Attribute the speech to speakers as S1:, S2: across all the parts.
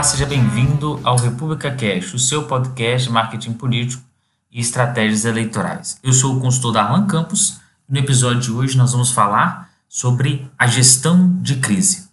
S1: Olá, seja bem-vindo ao República Cash, o seu podcast de marketing político e estratégias eleitorais. Eu sou o consultor Darlan Campos e no episódio de hoje nós vamos falar sobre a gestão de crise.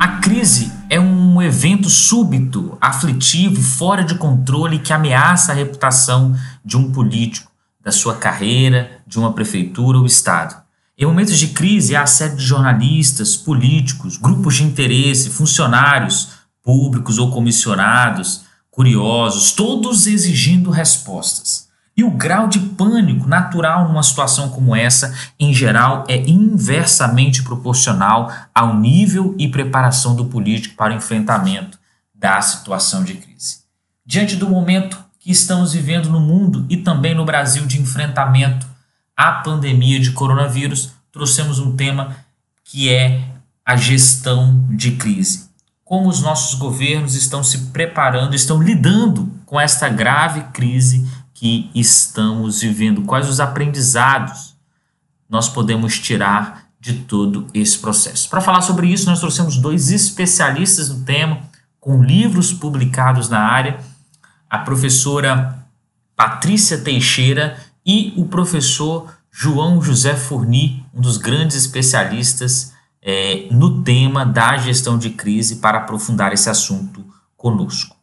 S1: A crise é um evento súbito, aflitivo fora de controle que ameaça a reputação de um político, da sua carreira, de uma prefeitura ou estado. Em momentos de crise, há a série de jornalistas, políticos, grupos de interesse, funcionários públicos ou comissionados, curiosos, todos exigindo respostas. E o grau de pânico natural numa situação como essa, em geral, é inversamente proporcional ao nível e preparação do político para o enfrentamento da situação de crise. Diante do momento que estamos vivendo no mundo e também no Brasil de enfrentamento à pandemia de coronavírus, trouxemos um tema que é a gestão de crise. Como os nossos governos estão se preparando, estão lidando com esta grave crise que estamos vivendo, quais os aprendizados nós podemos tirar de todo esse processo. Para falar sobre isso, nós trouxemos dois especialistas no tema, com livros publicados na área, a professora Patrícia Teixeira e o professor João José Furni, um dos grandes especialistas é, no tema da gestão de crise, para aprofundar esse assunto conosco.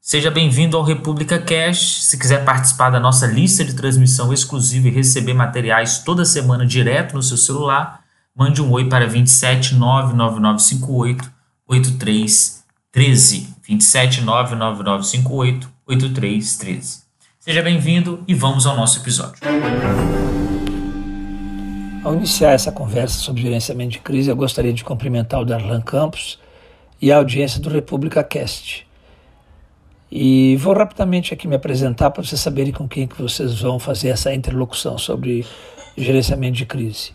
S1: Seja bem-vindo ao República Cash. Se quiser participar da nossa lista de transmissão exclusiva e receber materiais toda semana direto no seu celular, mande um oi para 27 99958 8313. 27 99958 8313. Seja bem-vindo e vamos ao nosso episódio.
S2: Ao iniciar essa conversa sobre gerenciamento de crise, eu gostaria de cumprimentar o Darlan Campos e a audiência do República Cast. E vou rapidamente aqui me apresentar para vocês saberem com quem que vocês vão fazer essa interlocução sobre gerenciamento de crise.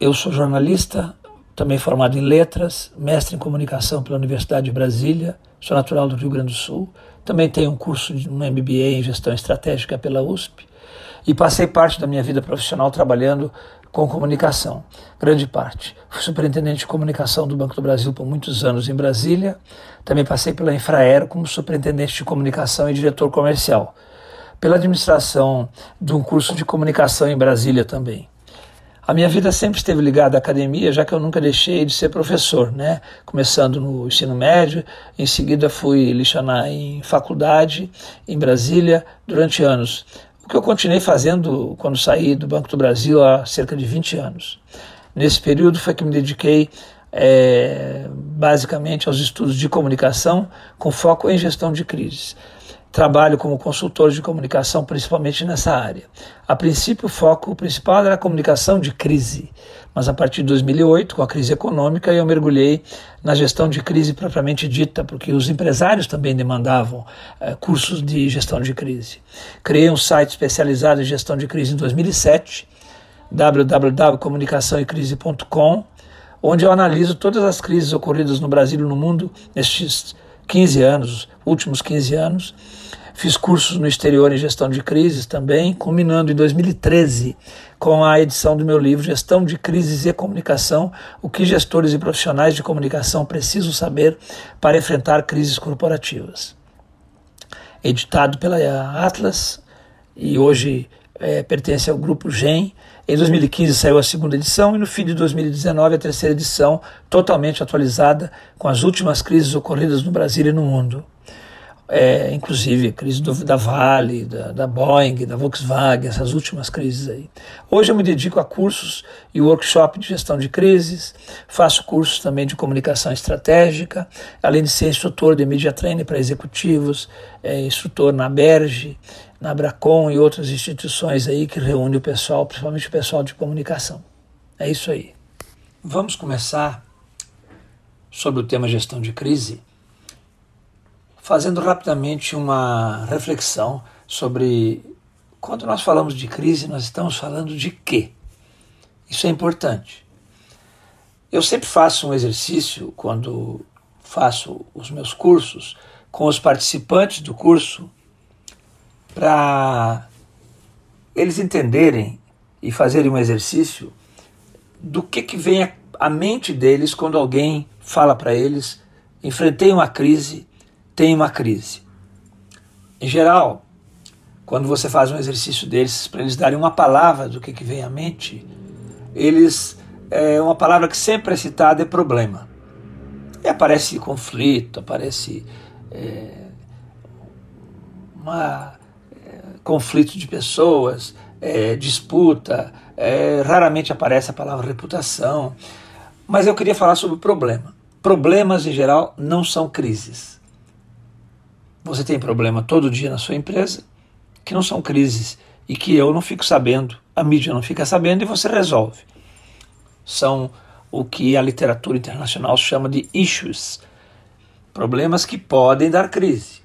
S2: Eu sou jornalista, também formado em letras, mestre em comunicação pela Universidade de Brasília, sou natural do Rio Grande do Sul, também tenho um curso de um MBA em gestão estratégica pela USP e passei parte da minha vida profissional trabalhando com comunicação, grande parte. Fui superintendente de comunicação do Banco do Brasil por muitos anos em Brasília. Também passei pela Infraero como superintendente de comunicação e diretor comercial. Pela administração de um curso de comunicação em Brasília também. A minha vida sempre esteve ligada à academia, já que eu nunca deixei de ser professor, né? Começando no ensino médio, em seguida fui lecionar em faculdade em Brasília durante anos. O que eu continuei fazendo quando saí do Banco do Brasil há cerca de 20 anos. Nesse período foi que me dediquei é, basicamente aos estudos de comunicação com foco em gestão de crises. Trabalho como consultor de comunicação, principalmente nessa área. A princípio, o foco principal era a comunicação de crise, mas a partir de 2008, com a crise econômica, eu mergulhei na gestão de crise propriamente dita, porque os empresários também demandavam eh, cursos de gestão de crise. Criei um site especializado em gestão de crise em 2007, www.comunicaçãoecrise.com, onde eu analiso todas as crises ocorridas no Brasil e no mundo nestes 15 anos, últimos 15 anos. Fiz cursos no exterior em gestão de crises também, culminando em 2013 com a edição do meu livro Gestão de Crises e Comunicação: O que gestores e profissionais de comunicação precisam saber para enfrentar crises corporativas. Editado pela Atlas e hoje é, pertence ao grupo GEM. Em 2015 saiu a segunda edição e no fim de 2019 a terceira edição, totalmente atualizada com as últimas crises ocorridas no Brasil e no mundo. É, inclusive a crise do, da Vale, da, da, Boeing, da Volkswagen, essas últimas crises aí. Hoje eu me dedico a cursos e workshop de gestão de crises, faço cursos também de comunicação estratégica, além de ser instrutor de media training para executivos, é, instrutor na Berge, na Bracon e outras instituições aí que reúne o pessoal, principalmente o pessoal de comunicação. É isso aí. Vamos começar sobre o tema gestão de crise, fazendo rapidamente uma reflexão sobre quando nós falamos de crise, nós estamos falando de quê? Isso é importante. Eu sempre faço um exercício quando faço os meus cursos com os participantes do curso para eles entenderem e fazerem um exercício do que, que vem a mente deles quando alguém fala para eles: enfrentei uma crise, tem uma crise. Em geral, quando você faz um exercício desses para eles darem uma palavra do que, que vem à mente, eles é uma palavra que sempre é citada é problema. E aparece conflito, aparece é, uma, conflito de pessoas, é, disputa, é, raramente aparece a palavra reputação. Mas eu queria falar sobre o problema. Problemas, em geral, não são crises. Você tem problema todo dia na sua empresa, que não são crises e que eu não fico sabendo, a mídia não fica sabendo e você resolve. São o que a literatura internacional chama de issues, problemas que podem dar crise.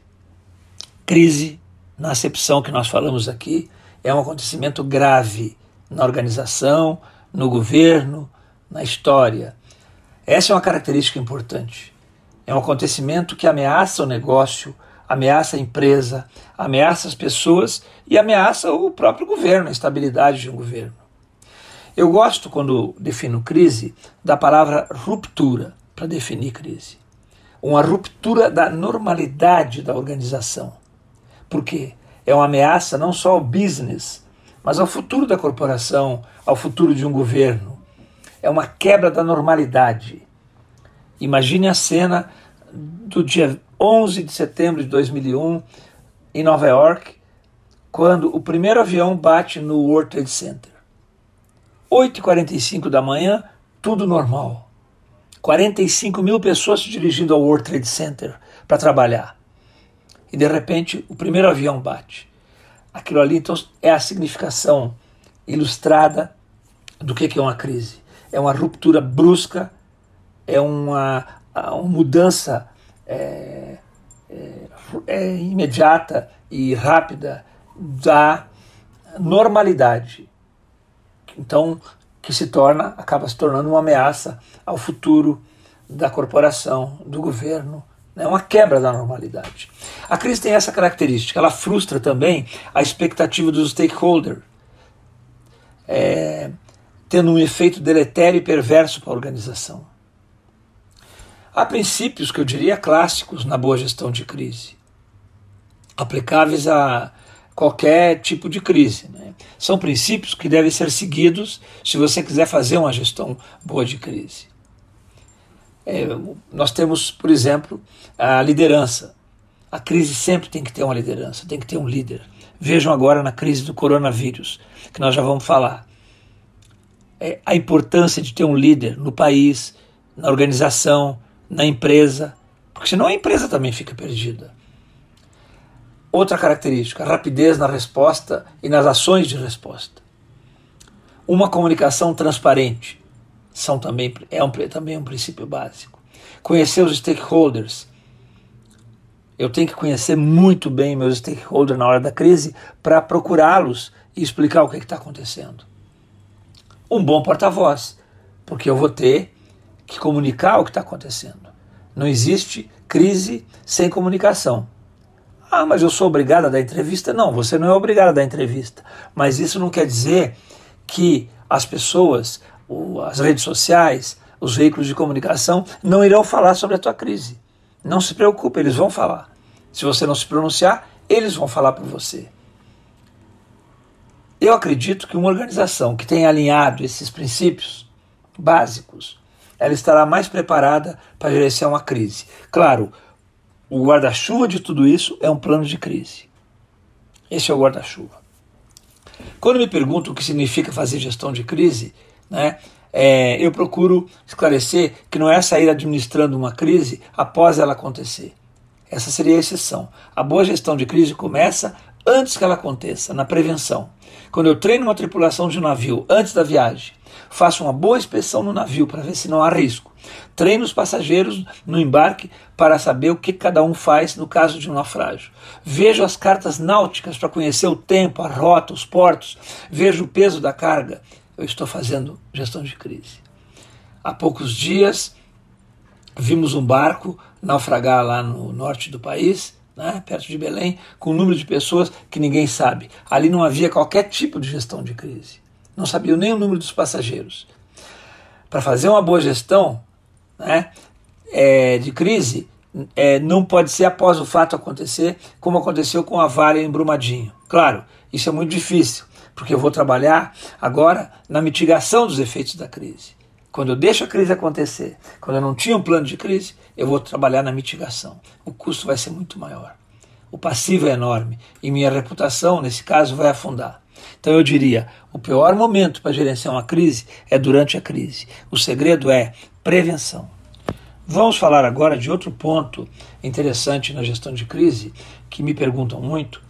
S2: Crise, na acepção que nós falamos aqui, é um acontecimento grave na organização, no governo, na história. Essa é uma característica importante. É um acontecimento que ameaça o negócio, ameaça a empresa, ameaça as pessoas e ameaça o próprio governo, a estabilidade de um governo. Eu gosto, quando defino crise, da palavra ruptura para definir crise. Uma ruptura da normalidade da organização. Por quê? é uma ameaça não só ao business, mas ao futuro da corporação, ao futuro de um governo. É uma quebra da normalidade. Imagine a cena do dia 11 de setembro de 2001 em Nova York, quando o primeiro avião bate no World Trade Center. 8h45 da manhã, tudo normal. 45 mil pessoas se dirigindo ao World Trade Center para trabalhar e de repente o primeiro avião bate. Aquilo ali então é a significação ilustrada do que é uma crise. É uma ruptura brusca, é uma, uma mudança é, é, é imediata e rápida da normalidade. Então, que se torna, acaba se tornando uma ameaça ao futuro da corporação, do governo, é uma quebra da normalidade. A crise tem essa característica, ela frustra também a expectativa dos stakeholders, é, tendo um efeito deletério e perverso para a organização. Há princípios que eu diria clássicos na boa gestão de crise, aplicáveis a qualquer tipo de crise. Né? São princípios que devem ser seguidos se você quiser fazer uma gestão boa de crise. É, nós temos, por exemplo, a liderança. A crise sempre tem que ter uma liderança, tem que ter um líder. Vejam agora na crise do coronavírus, que nós já vamos falar. É, a importância de ter um líder no país, na organização, na empresa, porque senão a empresa também fica perdida. Outra característica, rapidez na resposta e nas ações de resposta. Uma comunicação transparente são também, é um, também um princípio básico. Conhecer os stakeholders. Eu tenho que conhecer muito bem meus stakeholders na hora da crise para procurá-los e explicar o que está acontecendo. Um bom porta-voz, porque eu vou ter que comunicar o que está acontecendo. Não existe crise sem comunicação. Ah, mas eu sou obrigado a dar entrevista? Não, você não é obrigado a dar entrevista. Mas isso não quer dizer que as pessoas as redes sociais, os veículos de comunicação não irão falar sobre a tua crise. Não se preocupe, eles vão falar. Se você não se pronunciar, eles vão falar por você. Eu acredito que uma organização que tenha alinhado esses princípios básicos, ela estará mais preparada para gerenciar uma crise. Claro, o guarda-chuva de tudo isso é um plano de crise. Esse é o guarda-chuva. Quando me pergunto o que significa fazer gestão de crise, né? É, eu procuro esclarecer que não é sair administrando uma crise após ela acontecer. Essa seria a exceção. A boa gestão de crise começa antes que ela aconteça, na prevenção. Quando eu treino uma tripulação de um navio antes da viagem, faço uma boa inspeção no navio para ver se não há risco. Treino os passageiros no embarque para saber o que cada um faz no caso de um naufrágio. Vejo as cartas náuticas para conhecer o tempo, a rota, os portos. Vejo o peso da carga eu estou fazendo gestão de crise. Há poucos dias vimos um barco naufragar lá no norte do país, né, perto de Belém, com um número de pessoas que ninguém sabe. Ali não havia qualquer tipo de gestão de crise. Não sabiam nem o número dos passageiros. para fazer uma boa gestão né, é, de crise, é, não pode ser após o fato acontecer, como aconteceu com a Vale em Brumadinho. Claro, isso é muito difícil, porque eu vou trabalhar agora na mitigação dos efeitos da crise. Quando eu deixo a crise acontecer, quando eu não tinha um plano de crise, eu vou trabalhar na mitigação. O custo vai ser muito maior. O passivo é enorme e minha reputação, nesse caso, vai afundar. Então eu diria: o pior momento para gerenciar uma crise é durante a crise. O segredo é prevenção. Vamos falar agora de outro ponto interessante na gestão de crise, que me perguntam muito,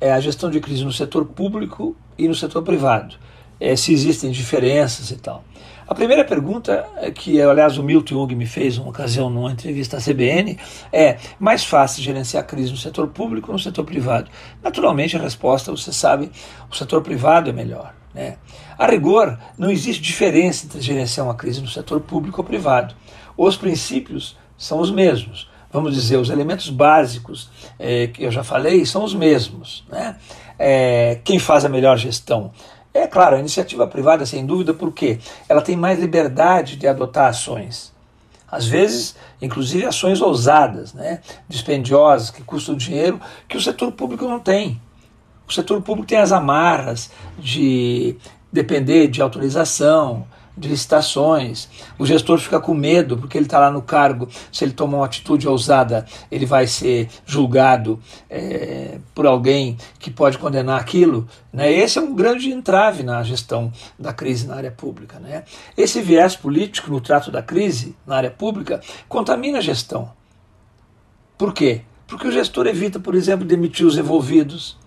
S2: é a gestão de crise no setor público e no setor privado. É, se existem diferenças e tal. A primeira pergunta, é que aliás o Milton Jung me fez uma ocasião numa entrevista à CBN, é mais fácil gerenciar a crise no setor público ou no setor privado? Naturalmente a resposta, você sabe, o setor privado é melhor. Né? A rigor, não existe diferença entre gerenciar uma crise no setor público ou privado. Os princípios são os mesmos. Vamos dizer, os elementos básicos é, que eu já falei são os mesmos. Né? É, quem faz a melhor gestão? É claro, a iniciativa privada, sem dúvida, porque ela tem mais liberdade de adotar ações. Às vezes, inclusive ações ousadas, né? dispendiosas, que custam dinheiro, que o setor público não tem. O setor público tem as amarras de depender de autorização, de licitações. O gestor fica com medo porque ele está lá no cargo. Se ele tomar uma atitude ousada, ele vai ser julgado é, por alguém que pode condenar aquilo. Né? Esse é um grande entrave na gestão da crise na área pública. Né? Esse viés político no trato da crise na área pública contamina a gestão. Por quê? Porque o gestor evita, por exemplo, demitir os envolvidos,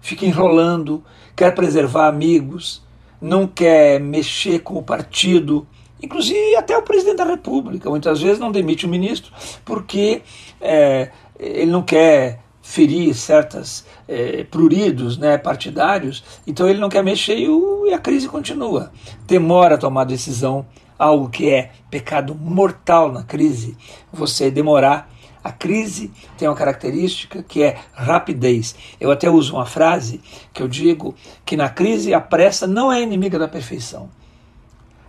S2: fica enrolando, quer preservar amigos não quer mexer com o partido, inclusive até o presidente da República, muitas vezes não demite o ministro porque é, ele não quer ferir certas é, pruridos né, partidários, então ele não quer mexer e, o, e a crise continua. Demora a tomar decisão, algo que é pecado mortal na crise, você demorar a crise tem uma característica que é rapidez. Eu até uso uma frase que eu digo que na crise a pressa não é inimiga da perfeição.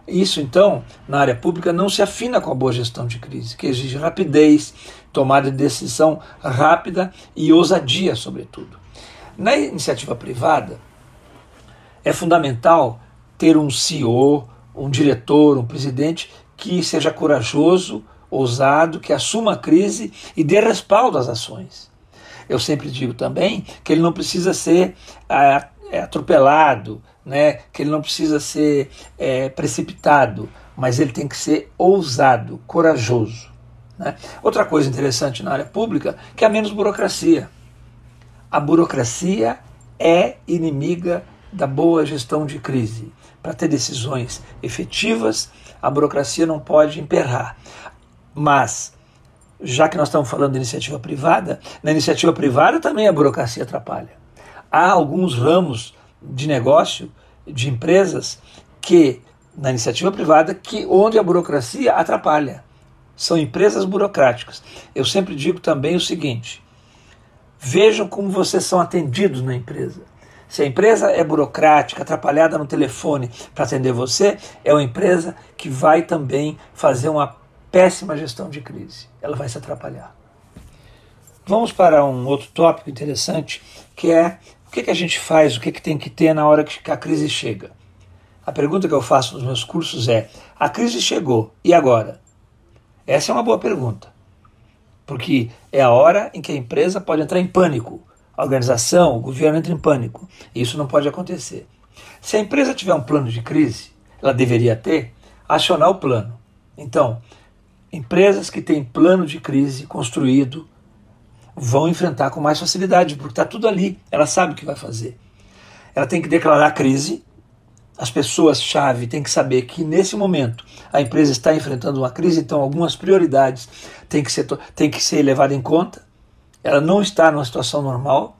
S2: Isso, então, na área pública não se afina com a boa gestão de crise, que exige rapidez, tomada de decisão rápida e ousadia, sobretudo. Na iniciativa privada, é fundamental ter um CEO, um diretor, um presidente que seja corajoso, ousado, que assuma a crise e dê respaldo às ações. Eu sempre digo também que ele não precisa ser é, é, atropelado, né? que ele não precisa ser é, precipitado, mas ele tem que ser ousado, corajoso. Né? Outra coisa interessante na área pública que a menos burocracia. A burocracia é inimiga da boa gestão de crise. Para ter decisões efetivas, a burocracia não pode emperrar. Mas, já que nós estamos falando de iniciativa privada, na iniciativa privada também a burocracia atrapalha. Há alguns ramos de negócio, de empresas, que, na iniciativa privada, que onde a burocracia atrapalha. São empresas burocráticas. Eu sempre digo também o seguinte: vejam como vocês são atendidos na empresa. Se a empresa é burocrática, atrapalhada no telefone para atender você, é uma empresa que vai também fazer uma péssima gestão de crise. Ela vai se atrapalhar. Vamos para um outro tópico interessante, que é o que, que a gente faz, o que, que tem que ter na hora que a crise chega. A pergunta que eu faço nos meus cursos é: a crise chegou, e agora? Essa é uma boa pergunta, porque é a hora em que a empresa pode entrar em pânico, a organização, o governo entra em pânico. E isso não pode acontecer. Se a empresa tiver um plano de crise, ela deveria ter, acionar o plano. Então, Empresas que têm plano de crise construído vão enfrentar com mais facilidade, porque está tudo ali, ela sabe o que vai fazer. Ela tem que declarar crise, as pessoas-chave têm que saber que nesse momento a empresa está enfrentando uma crise, então algumas prioridades têm que ser, têm que ser levadas em conta. Ela não está numa situação normal.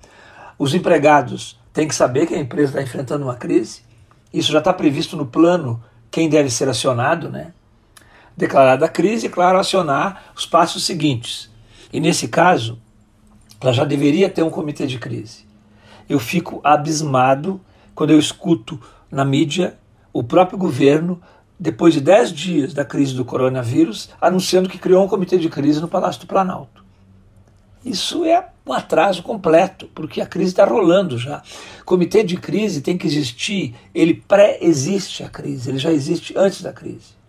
S2: Os empregados têm que saber que a empresa está enfrentando uma crise. Isso já está previsto no plano, quem deve ser acionado, né? Declarada a crise, claro, acionar os passos seguintes. E nesse caso, ela já deveria ter um comitê de crise. Eu fico abismado quando eu escuto na mídia o próprio governo depois de 10 dias da crise do coronavírus, anunciando que criou um comitê de crise no Palácio do Planalto. Isso é um atraso completo, porque a crise está rolando já. Comitê de crise tem que existir, ele pré-existe a crise, ele já existe antes da crise.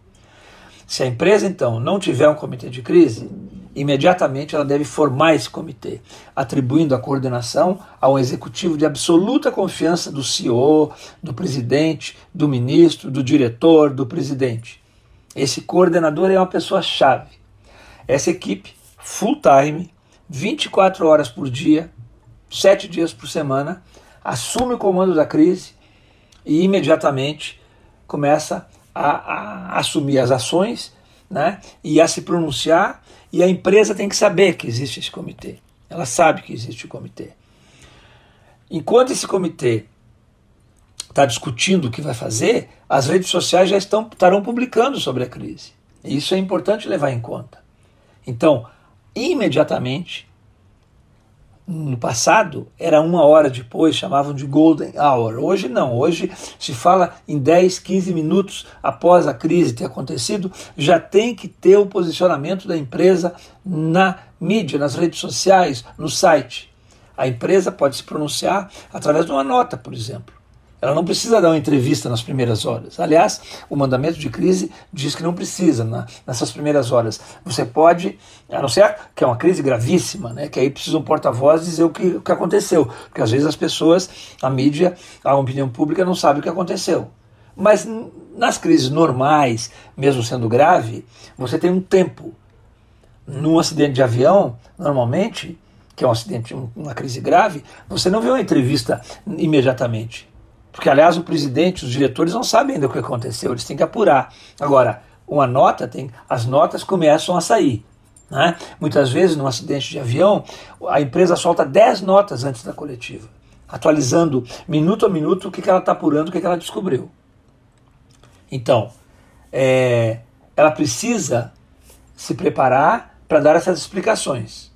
S2: Se a empresa, então, não tiver um comitê de crise, imediatamente ela deve formar esse comitê, atribuindo a coordenação a um executivo de absoluta confiança do CEO, do presidente, do ministro, do diretor, do presidente. Esse coordenador é uma pessoa-chave. Essa equipe, full time, 24 horas por dia, 7 dias por semana, assume o comando da crise e imediatamente começa a, a assumir as ações né, e a se pronunciar e a empresa tem que saber que existe esse comitê. Ela sabe que existe o comitê. Enquanto esse comitê está discutindo o que vai fazer, as redes sociais já estão, estarão publicando sobre a crise. Isso é importante levar em conta. Então, imediatamente, no passado era uma hora depois, chamavam de golden hour. Hoje não, hoje se fala em 10, 15 minutos após a crise ter acontecido, já tem que ter o posicionamento da empresa na mídia, nas redes sociais, no site. A empresa pode se pronunciar através de uma nota, por exemplo. Ela não precisa dar uma entrevista nas primeiras horas. Aliás, o mandamento de crise diz que não precisa na, nessas primeiras horas. Você pode, a não ser que é uma crise gravíssima, né, que aí precisa um porta-voz dizer o que, o que aconteceu. Porque às vezes as pessoas, a mídia, a opinião pública não sabe o que aconteceu. Mas nas crises normais, mesmo sendo grave, você tem um tempo. Num acidente de avião, normalmente, que é um acidente, uma crise grave, você não vê uma entrevista imediatamente. Porque, aliás, o presidente, os diretores não sabem ainda o que aconteceu, eles têm que apurar. Agora, uma nota, tem, as notas começam a sair. Né? Muitas vezes, num acidente de avião, a empresa solta 10 notas antes da coletiva, atualizando minuto a minuto o que, que ela está apurando, o que, que ela descobriu. Então, é, ela precisa se preparar para dar essas explicações.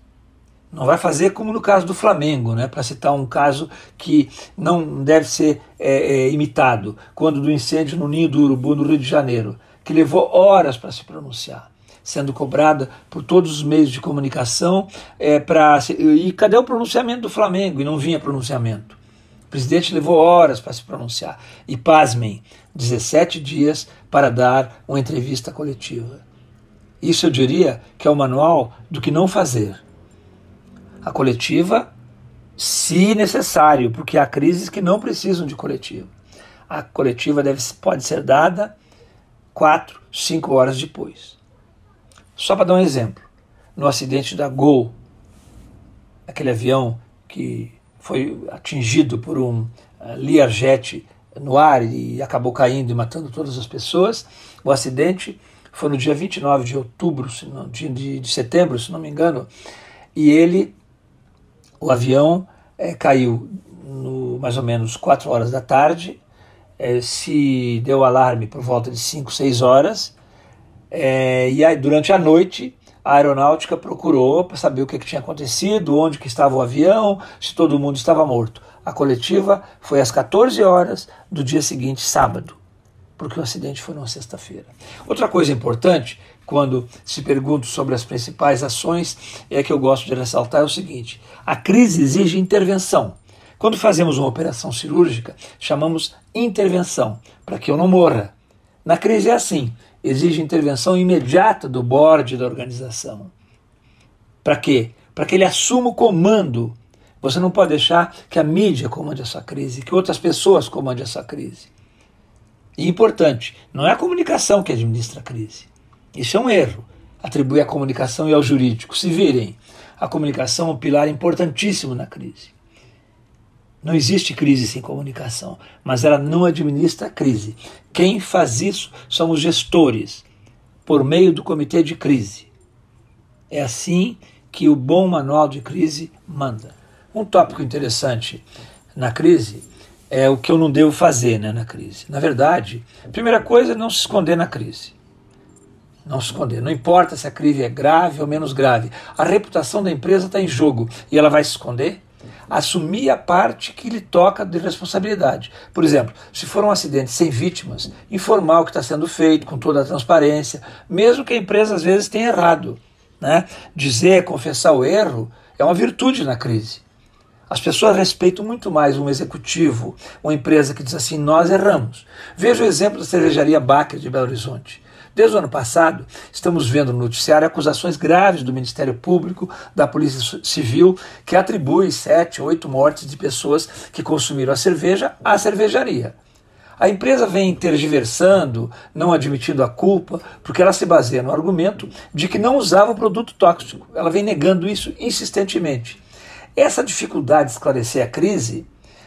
S2: Não vai fazer como no caso do Flamengo, né, para citar um caso que não deve ser é, é, imitado, quando do incêndio no Ninho do Urubu, no Rio de Janeiro, que levou horas para se pronunciar, sendo cobrada por todos os meios de comunicação. É, pra, e cadê o pronunciamento do Flamengo? E não vinha pronunciamento. O presidente levou horas para se pronunciar. E pasmem, 17 dias para dar uma entrevista coletiva. Isso eu diria que é o manual do que não fazer a coletiva, se necessário, porque há crises que não precisam de coletiva. A coletiva deve, pode ser dada quatro, cinco horas depois. Só para dar um exemplo, no acidente da Gol, aquele avião que foi atingido por um uh, Learjet no ar e acabou caindo e matando todas as pessoas, o acidente foi no dia 29 de outubro, de, de setembro, se não me engano, e ele o avião é, caiu no, mais ou menos 4 horas da tarde, é, se deu alarme por volta de 5, 6 horas, é, e aí durante a noite a aeronáutica procurou para saber o que, que, tinha acontecido, onde que estava o avião, se todo mundo estava morto. A coletiva foi às 14 horas do dia seguinte, sábado, porque o acidente foi numa sexta-feira. Outra coisa importante quando se pergunta sobre as principais ações, é que eu gosto de ressaltar é o seguinte: a crise exige intervenção. Quando fazemos uma operação cirúrgica, chamamos intervenção, para que eu não morra. Na crise é assim: exige intervenção imediata do board da organização. Para quê? Para que ele assuma o comando. Você não pode deixar que a mídia comande essa crise, que outras pessoas comandem essa crise. E importante, não é a comunicação que administra a crise. Isso é um erro. Atribuir a comunicação e ao jurídico. Se virem, a comunicação é um pilar importantíssimo na crise. Não existe crise sem comunicação, mas ela não administra a crise. Quem faz isso são os gestores, por meio do comitê de crise. É assim que o bom manual de crise manda. Um tópico interessante na crise é o que eu não devo fazer né, na crise. Na verdade, a primeira coisa é não se esconder na crise não se esconder. Não importa se a crise é grave ou menos grave. A reputação da empresa está em jogo e ela vai se esconder. assumir a parte que lhe toca de responsabilidade. Por exemplo, se for um acidente sem vítimas, informar o que está sendo feito com toda a transparência, mesmo que a empresa às vezes tenha errado. Né? Dizer, confessar o erro é uma virtude na crise. As pessoas respeitam muito mais um executivo, uma empresa que diz assim: nós erramos. Veja o exemplo da cervejaria Baker de Belo Horizonte. Desde o ano passado, estamos vendo no noticiário acusações graves do Ministério Público, da Polícia Civil, que atribui sete, oito mortes de pessoas que consumiram a cerveja à cervejaria. A empresa vem tergiversando, não admitindo a culpa, porque ela se baseia no argumento de que não usava o produto tóxico. Ela vem negando isso insistentemente. Essa dificuldade de esclarecer a crise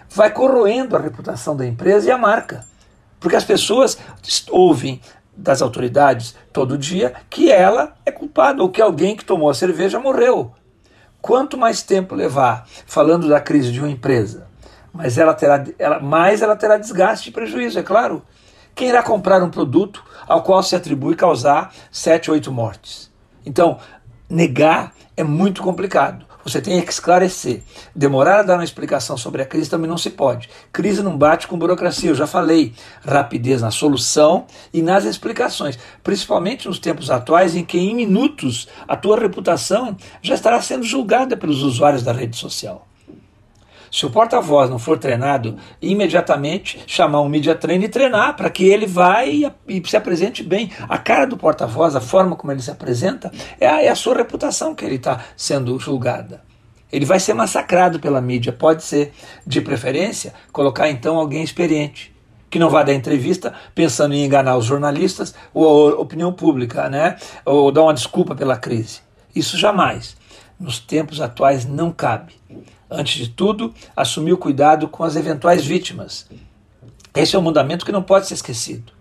S2: vai corroendo a reputação da empresa e a marca. Porque as pessoas ouvem das autoridades todo dia que ela é culpada ou que alguém que tomou a cerveja morreu. Quanto mais tempo levar falando da crise de uma empresa, mais ela terá, ela, mais ela terá desgaste e prejuízo, é claro. Quem irá comprar um produto ao qual se atribui causar sete, oito mortes? Então, negar é muito complicado. Você tem que esclarecer. Demorar a dar uma explicação sobre a crise também não se pode. Crise não bate com burocracia, eu já falei. Rapidez na solução e nas explicações. Principalmente nos tempos atuais em que em minutos a tua reputação já estará sendo julgada pelos usuários da rede social. Se o porta-voz não for treinado, imediatamente chamar um media trainer e treinar para que ele vá e, e, se apresente bem. A cara do porta-voz, a forma como ele se apresenta, é a, é a sua reputação que ele está sendo julgada. Ele vai ser massacrado pela mídia. Pode ser, de preferência, colocar então alguém experiente que não vai dar entrevista pensando em enganar os jornalistas ou a opinião pública, né? Ou dar uma desculpa pela crise. Isso jamais. Nos tempos atuais não cabe antes de tudo, assumir o cuidado com as eventuais vítimas. Esse é um mandamento que não pode ser esquecido.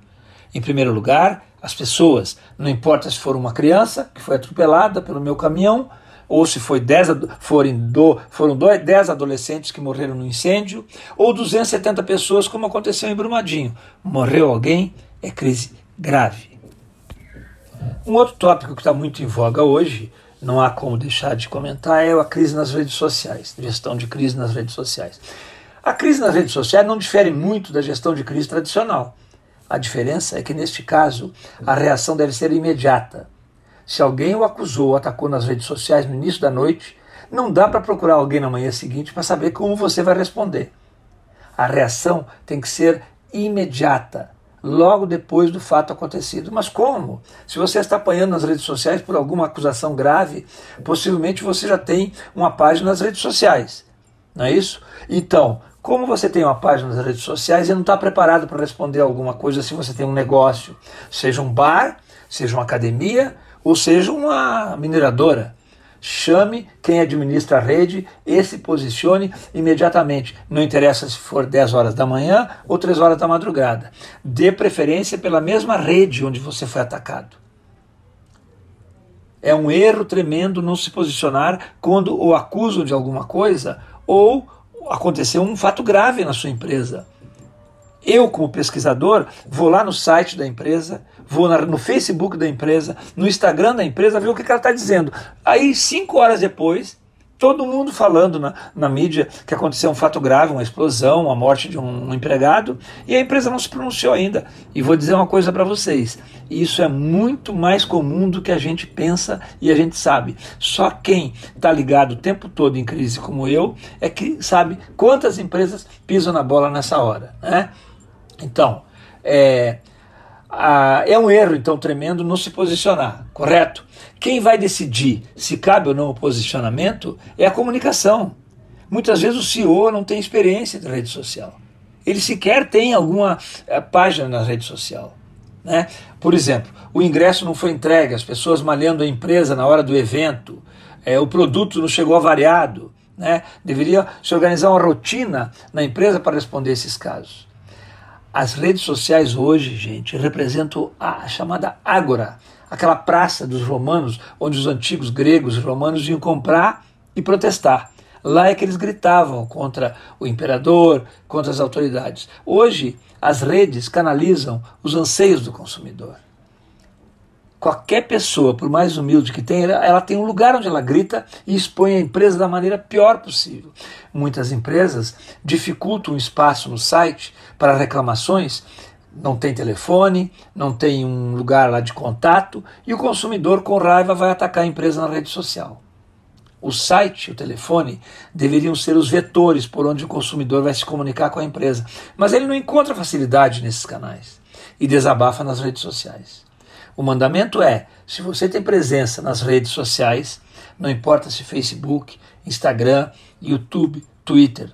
S2: Em primeiro lugar, as pessoas, não importa se for uma criança que foi atropelada pelo meu caminhão, ou se foi dez, do, foram 10 adolescentes que morreram no incêndio, ou 270 pessoas, como aconteceu em Brumadinho. Morreu alguém, é crise grave. Um outro tópico que está muito em voga hoje não há como deixar de comentar é a crise nas redes sociais, gestão de crise nas redes sociais. A crise nas redes sociais não difere muito da gestão de crise tradicional. A diferença é que, neste caso, a reação deve ser imediata. Se alguém o acusou ou atacou nas redes sociais no início da noite, não dá para procurar alguém na manhã seguinte para saber como você vai responder. A reação tem que ser imediata logo depois do fato acontecido. Mas como? Se você está apanhando nas redes sociais por alguma acusação grave, possivelmente você já tem uma página nas redes sociais. Não é isso? Então, como você tem uma página nas redes sociais e não está preparado para responder alguma coisa se você tem um negócio, seja um bar, seja uma academia ou seja uma mineradora chame quem administra a rede e se posicione imediatamente. Não interessa se for 10 horas da manhã ou 3 horas da madrugada. Dê preferência pela mesma rede onde você foi atacado. É um erro tremendo não se posicionar quando o acusam de alguma coisa ou aconteceu um fato grave na sua empresa. Eu, como pesquisador, vou lá no site da empresa, vou no Facebook da empresa, no Instagram da empresa, ver o que ela está dizendo. Aí, cinco horas depois, todo mundo falando na, na mídia que aconteceu um fato grave, uma explosão, a morte de um, um empregado, e a empresa não se pronunciou ainda. E vou dizer uma coisa para vocês: isso é muito mais comum do que a gente pensa e a gente sabe. Só quem está ligado o tempo todo em crise como eu é que sabe quantas empresas pisam na bola nessa hora. Né? Então, é, a, é um erro então tremendo não se posicionar, correto? Quem vai decidir se cabe ou não o posicionamento é a comunicação. Muitas vezes o CEO não tem experiência de rede social. Ele sequer tem alguma é, página na rede social. Né? Por exemplo, o ingresso não foi entregue, as pessoas malhando a empresa na hora do evento, é, o produto não chegou avariado. Né? Deveria se organizar uma rotina na empresa para responder esses casos. As redes sociais hoje, gente, representam a chamada Ágora, aquela praça dos romanos, onde os antigos gregos e romanos iam comprar e protestar. Lá é que eles gritavam contra o imperador, contra as autoridades. Hoje, as redes canalizam os anseios do consumidor. qualquer pessoa, por mais humilde que tenha, ela tem um lugar onde ela grita e expõe a empresa da maneira pior possível. Muitas empresas dificultam o espaço no site para reclamações, não tem telefone, não tem um lugar lá de contato e o consumidor com raiva vai atacar a empresa na rede social. O site, o telefone, deveriam ser os vetores por onde o consumidor vai se comunicar com a empresa. Mas ele não encontra facilidade nesses canais e desabafa nas redes sociais. O mandamento é: se você tem presença nas redes sociais, não importa se Facebook, Instagram, YouTube, Twitter,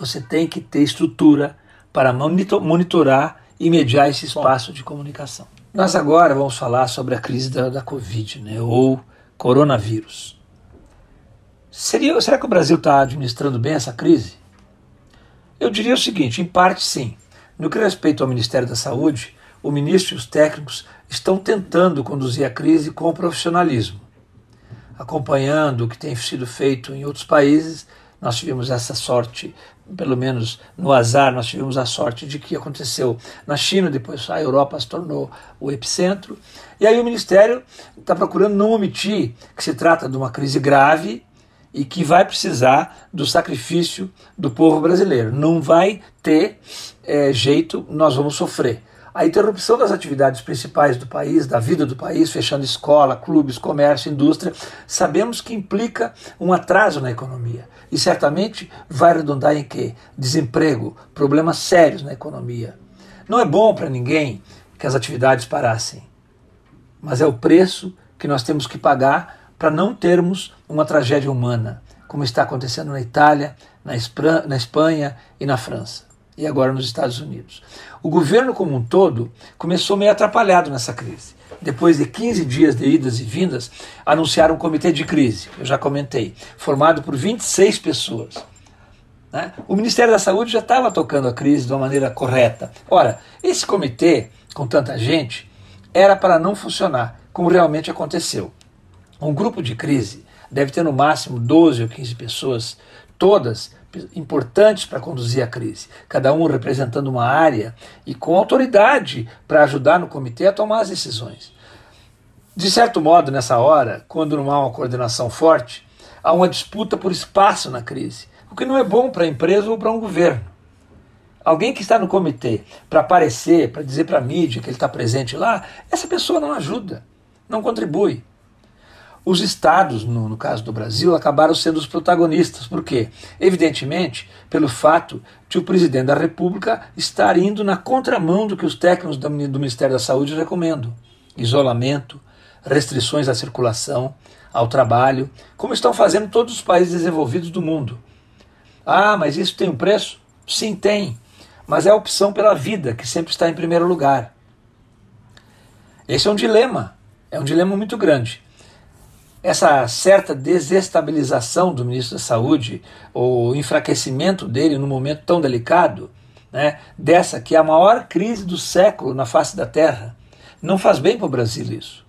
S2: você tem que ter estrutura para monitorar e mediar esse espaço de comunicação. Nós agora vamos falar sobre a crise da, da Covid, né, ou coronavírus. Seria, será que o Brasil está administrando bem essa crise? Eu diria o seguinte: em parte sim. No que respeita ao Ministério da Saúde, o ministro e os técnicos estão tentando conduzir a crise com profissionalismo. Acompanhando o que tem sido feito em outros países, nós tivemos essa sorte, pelo menos no azar, nós tivemos a sorte de que aconteceu na China, depois a Europa se tornou o epicentro. E aí o Ministério está procurando não omitir que se trata de uma crise grave e que vai precisar do sacrifício do povo brasileiro. Não vai ter é, jeito, nós vamos sofrer a interrupção das atividades principais do país, da vida do país, fechando escola, clubes, comércio, indústria, sabemos que implica um atraso na economia. E certamente vai redundar em quê? Desemprego, problemas sérios na economia. Não é bom para ninguém que as atividades parassem, mas é o preço que nós temos que pagar para não termos uma tragédia humana, como está acontecendo na Itália, na Espanha e na França e agora nos Estados Unidos. O governo como um todo começou meio atrapalhado nessa crise. Depois de 15 dias de idas e vindas, anunciaram um comitê de crise, eu já comentei, formado por 26 pessoas. Né? O Ministério da Saúde já estava tocando a crise de uma maneira correta. Ora, esse comitê, com tanta gente, era para não funcionar, como realmente aconteceu. Um grupo de crise deve ter no máximo 12 ou 15 pessoas, todas importantes para conduzir a crise, cada um representando uma área e com autoridade para ajudar no comitê a tomar as decisões. De certo modo, nessa hora, quando não há uma coordenação forte, há uma disputa por espaço na crise, o que não é bom para a empresa ou para um governo. Alguém que está no comitê para aparecer, para dizer para a mídia que ele está presente lá, essa pessoa não ajuda, não contribui. Os estados, no, no, caso do Brasil, acabaram sendo os protagonistas. Por quê? Evidentemente, pelo fato de o presidente da República estar indo na contramão do que os técnicos do, do Ministério da Saúde recomendam: isolamento, restrições à circulação, ao trabalho, como estão fazendo todos os países desenvolvidos do mundo. Ah, mas isso tem um preço? Sim, tem. Mas é a opção pela vida que sempre está em primeiro lugar. Esse é um dilema, é um dilema muito grande essa certa desestabilização do ministro da Saúde, o enfraquecimento dele num momento tão delicado, né, dessa que é a maior crise do século na face da Terra, não faz bem para o Brasil isso.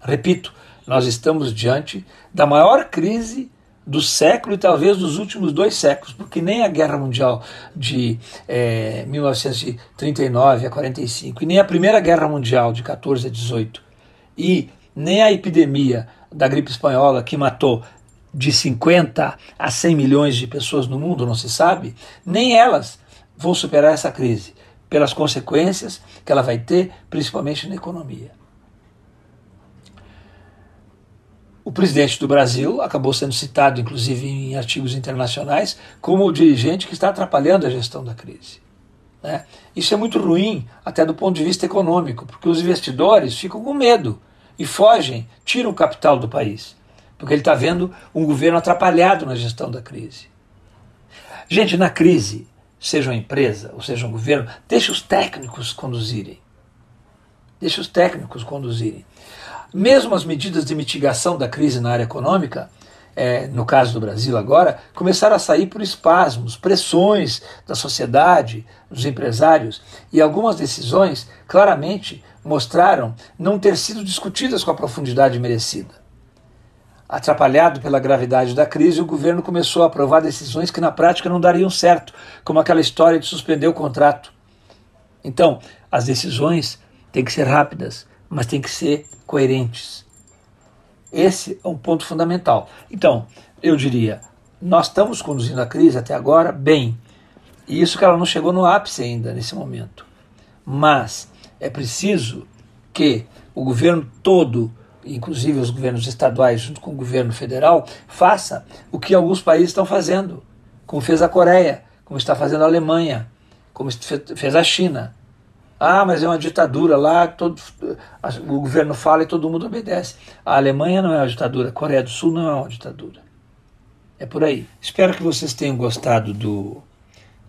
S2: Repito, nós estamos diante da maior crise do século e talvez dos últimos dois séculos, porque nem a Guerra Mundial de é, eh, 1939 a 45 e nem a Primeira Guerra Mundial de 14 a 18 e nem a epidemia da gripe espanhola que matou de 50 a 100 milhões de pessoas no mundo, não se sabe, nem elas vão superar essa crise, pelas consequências que ela vai ter, principalmente na economia. O presidente do Brasil acabou sendo citado, inclusive em artigos internacionais, como o dirigente que está atrapalhando a gestão da crise. Né? Isso é muito ruim, até do ponto de vista econômico, porque os investidores ficam com medo e fogem, tiram o capital do país, porque ele está vendo um governo atrapalhado na gestão da crise. Gente, na crise, seja uma empresa ou seja um governo, deixe os técnicos conduzirem. Deixe os técnicos conduzirem. Mesmo as medidas de mitigação da crise na área econômica, é, no caso do Brasil agora, começaram a sair por espasmos, pressões da sociedade, dos empresários, e algumas decisões claramente mostraram não ter sido discutidas com a profundidade merecida. Atrapalhado pela gravidade da crise, o governo começou a aprovar decisões que na prática não dariam certo, como aquela história de suspender o contrato. Então, as decisões têm que ser rápidas, mas tem que ser coerentes. Esse é um ponto fundamental. Então, eu diria, nós estamos conduzindo a crise até agora bem. E isso que ela não chegou no ápice ainda nesse momento. Mas é preciso que o governo todo, inclusive os governos estaduais junto com o governo federal, faça o que alguns países estão fazendo, como fez a Coreia, como está fazendo a Alemanha, como fez a China. Ah, mas é uma ditadura lá, todo, o governo fala e todo mundo obedece. A Alemanha não é uma ditadura, a Coreia do Sul não é uma ditadura. É por aí. Espero que vocês tenham gostado do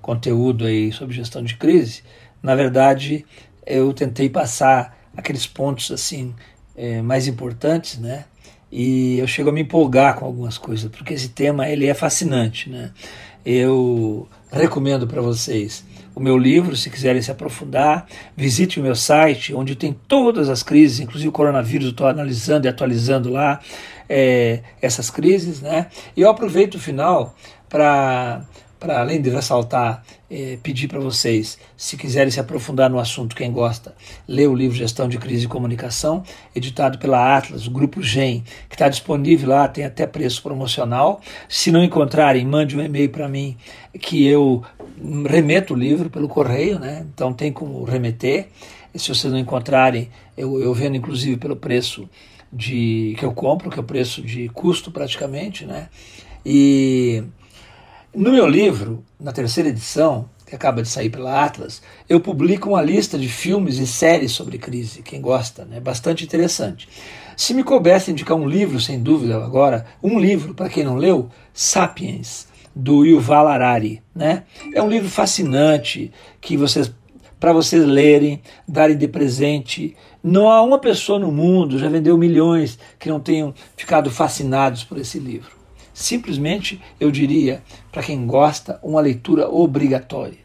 S2: conteúdo aí sobre gestão de crise. Na verdade, eu tentei passar aqueles pontos assim é, mais importantes, né? E eu chego a me empolgar com algumas coisas, porque esse tema ele é fascinante, né? Eu recomendo para vocês o meu livro, se quiserem se aprofundar, visite o meu site, onde tem todas as crises, inclusive o coronavírus, estou analisando e atualizando lá é, essas crises, né? E eu aproveito o final para para além de ressaltar, eh, pedir para vocês, se quiserem se aprofundar no assunto, quem gosta, ler o livro Gestão de Crise e Comunicação, editado pela Atlas, o grupo GEM, que está disponível lá, tem até preço promocional. Se não encontrarem, mande um e-mail para mim, que eu remeto o livro pelo correio, né? então tem como remeter. E se vocês não encontrarem, eu, eu vendo inclusive pelo preço de que eu compro, que é o preço de custo praticamente, né? E no meu livro, na terceira edição, que acaba de sair pela Atlas, eu publico uma lista de filmes e séries sobre crise, quem gosta, né? bastante interessante. Se me coubesse indicar um livro, sem dúvida, agora, um livro, para quem não leu, Sapiens, do Yuval Harari. Né? É um livro fascinante que vocês para vocês lerem, darem de presente. Não há uma pessoa no mundo, já vendeu milhões, que não tenham ficado fascinados por esse livro simplesmente, eu diria, para quem gosta, uma leitura obrigatória.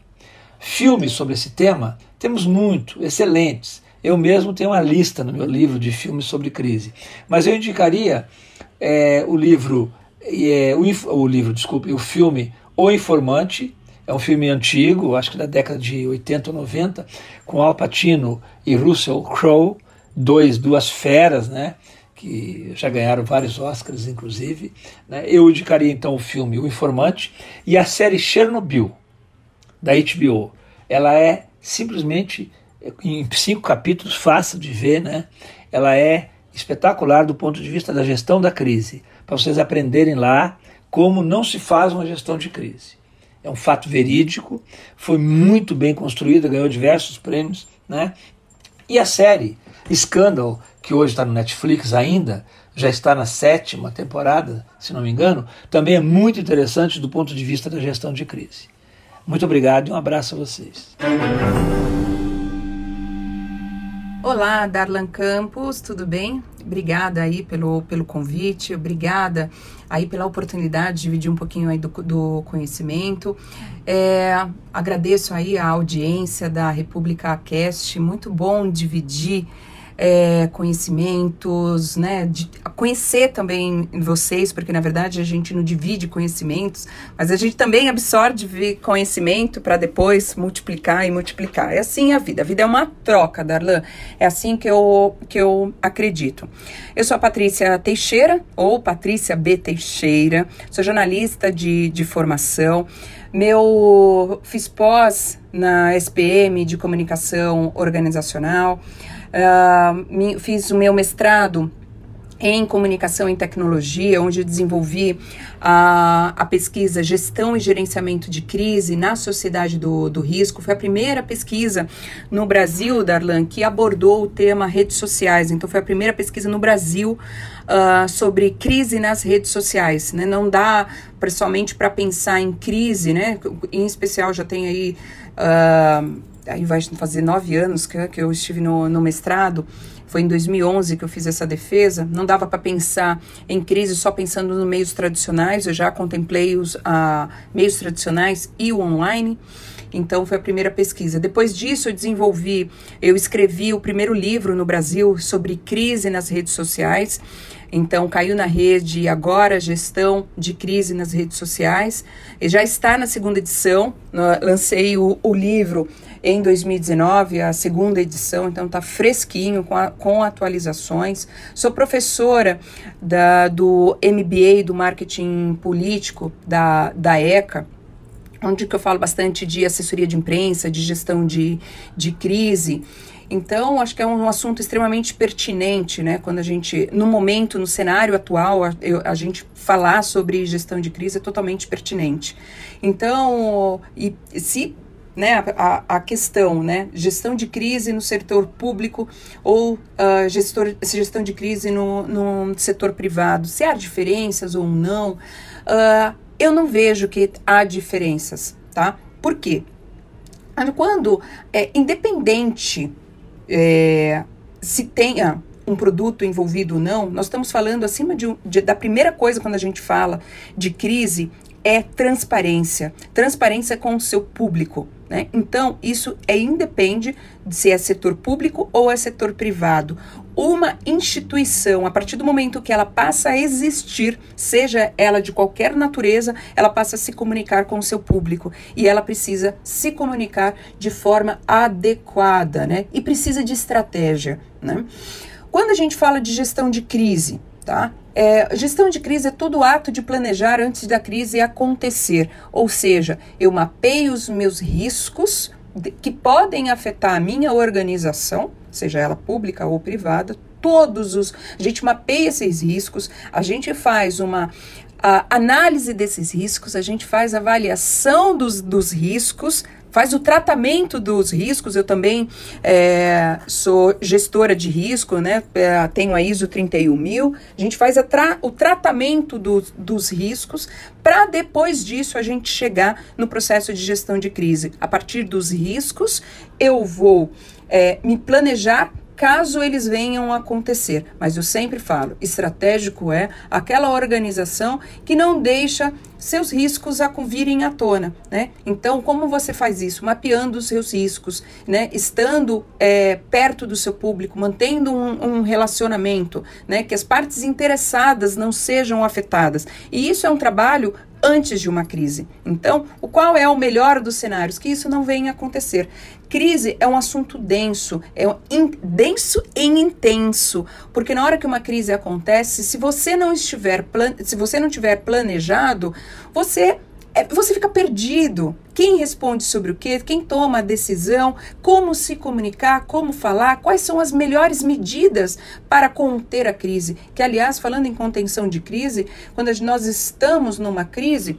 S2: Filmes sobre esse tema temos muito, excelentes. Eu mesmo tenho uma lista no meu livro de filmes sobre crise, mas eu indicaria é, o livro, é, o, o livro, desculpe, o filme O Informante, é um filme antigo, acho que da década de 80 ou 90, com Al Pacino e Russell Crowe, dois, duas feras, né? Que já ganharam vários Oscars, inclusive. Né? Eu indicaria então o filme O Informante e a série Chernobyl, da HBO. Ela é simplesmente, em cinco capítulos, fácil de ver, né? ela é espetacular do ponto de vista da gestão da crise, para vocês aprenderem lá como não se faz uma gestão de crise. É um fato verídico, foi muito bem construída, ganhou diversos prêmios, né? E a série Scandal, que hoje está no Netflix ainda, já está na sétima temporada, se não me engano, também é muito interessante do ponto de vista da gestão de crise. Muito obrigado e um abraço a vocês.
S3: Olá, Darlan Campos, tudo bem? Obrigada aí pelo, pelo convite, obrigada aí pela oportunidade de dividir um pouquinho aí do, do conhecimento. É, agradeço aí a audiência da República Cast, muito bom dividir é, conhecimentos, né? De conhecer também vocês, porque na verdade a gente não divide conhecimentos, mas a gente também absorve conhecimento para depois multiplicar e multiplicar. É assim a vida. A vida é uma troca, Darlan. É assim que eu, que eu acredito. Eu sou a Patrícia Teixeira, ou Patrícia B. Teixeira, sou jornalista de, de formação. Meu fiz pós na SPM de comunicação organizacional. Uh, fiz o meu mestrado em comunicação e tecnologia, onde desenvolvi a, a pesquisa Gestão e Gerenciamento de Crise na Sociedade do, do Risco. Foi a primeira pesquisa no Brasil, Darlan, que abordou o tema redes sociais. Então, foi a primeira pesquisa no Brasil uh, sobre crise nas redes sociais. Né? Não dá somente para pensar em crise, né? em especial já tem aí. Uh, aí vai fazer nove anos que, que eu estive no, no mestrado, foi em 2011 que eu fiz essa defesa, não dava para pensar em crise só pensando nos meios tradicionais, eu já contemplei os uh, meios tradicionais e o online, então foi a primeira pesquisa. Depois disso eu desenvolvi, eu escrevi o primeiro livro no Brasil sobre crise nas redes sociais, Então, caiu na rede agora gestão de crise nas redes sociais. E já está na segunda edição. Lancei o, o livro em 2019, a segunda edição, então está fresquinho, com, a, com atualizações. Sou professora da, do MBA do Marketing Político da, da ECA, onde que eu falo bastante de assessoria de imprensa, de gestão de, de crise. Então, acho que é um assunto extremamente pertinente, né? Quando a gente, no momento, no cenário atual, a, a gente falar sobre gestão de crise é totalmente pertinente. Então, e se né, a, a, questão, né, gestão de crise no setor público ou uh, gestor, gestão de crise no, no setor privado, se há diferenças ou não, uh, eu não vejo que há diferenças, tá? Por quê? Quando é independente é, se tenha um produto envolvido ou não, nós estamos falando acima de, de, da primeira coisa quando a gente fala de crise é transparência. Transparência com o seu público. Né? Então, isso é independe de se é setor público ou é setor privado. Uma instituição, a partir do momento que ela passa a existir, seja ela de qualquer natureza, ela passa a se comunicar com o seu público e ela precisa se comunicar de forma adequada, né? E precisa de estratégia, né? Quando a gente fala de gestão de crise, tá? É, gestão de crise é todo ato de planejar antes da crise acontecer, ou seja, eu mapeio os meus riscos que podem afetar a minha organização, seja ela pública ou privada, todos os. A gente mapeia esses riscos, a gente faz uma a análise desses riscos, a gente faz avaliação dos, dos riscos faz o tratamento dos riscos. Eu também é, sou gestora de risco, né? É, tenho a ISO 31000. A gente faz tra o tratamento do, dos riscos para depois disso a gente chegar no processo de gestão de crise. A partir dos riscos, eu vou é, me planejar caso eles venham a acontecer. Mas eu sempre falo, estratégico é aquela organização que não deixa seus riscos a virem à tona, né? Então, como você faz isso? Mapeando os seus riscos, né? Estando é, perto do seu público, mantendo um, um, relacionamento, né? Que as partes interessadas não sejam afetadas. E isso é um trabalho antes de uma crise. Então, o qual é o melhor dos cenários? Que isso não venha a acontecer. Crise é um assunto denso, é in, denso e intenso, porque na hora que uma crise acontece, se você não estiver plan, se você não tiver planejado, você é, você fica perdido. Quem responde sobre o quê? Quem toma a decisão? Como se comunicar? Como falar? Quais são as melhores medidas para conter a crise? Que, aliás, falando em contenção de crise, quando nós estamos numa crise,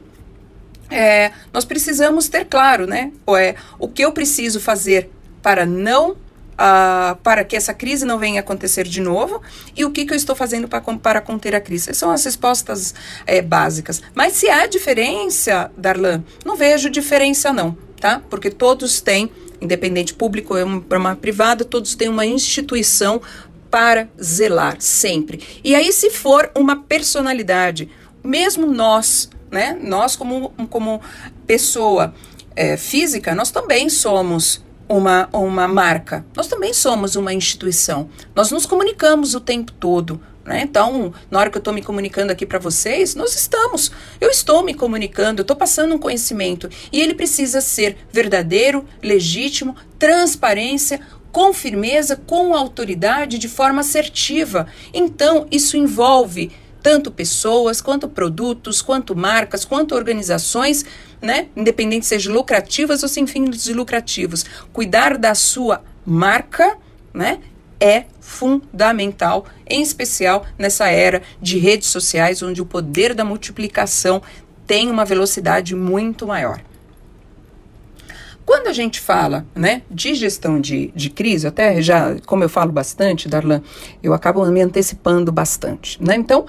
S3: é, nós precisamos ter claro, né? É, o que eu preciso fazer para não uh, para que essa crise não venha acontecer de novo e o que, que eu estou fazendo para, para conter a crise. Essas são as respostas é, básicas. Mas se há diferença, Darlan, não vejo diferença não, tá? Porque todos têm, independente público ou uma, uma privada, todos têm uma instituição para zelar sempre. E aí, se for uma personalidade, mesmo nós, né? Nós como, como pessoa é, física, nós também somos uma, uma marca. Nós também somos uma instituição. Nós nos comunicamos o tempo todo. Né? Então, na hora que eu estou me comunicando aqui para vocês, nós estamos. Eu estou me comunicando, eu estou passando um conhecimento. E ele precisa ser verdadeiro, legítimo, transparência, com firmeza, com autoridade, de forma assertiva. Então, isso envolve tanto pessoas, quanto produtos, quanto marcas, quanto organizações, né? Independente seja lucrativas ou sem fins lucrativos. Cuidar da sua marca, né? É fundamental, em especial nessa era de redes sociais, onde o poder da multiplicação tem uma velocidade muito maior. Quando a gente fala né, de gestão de, de crise, até já, como eu falo bastante, Darlan, eu acabo me antecipando bastante. Né? Então,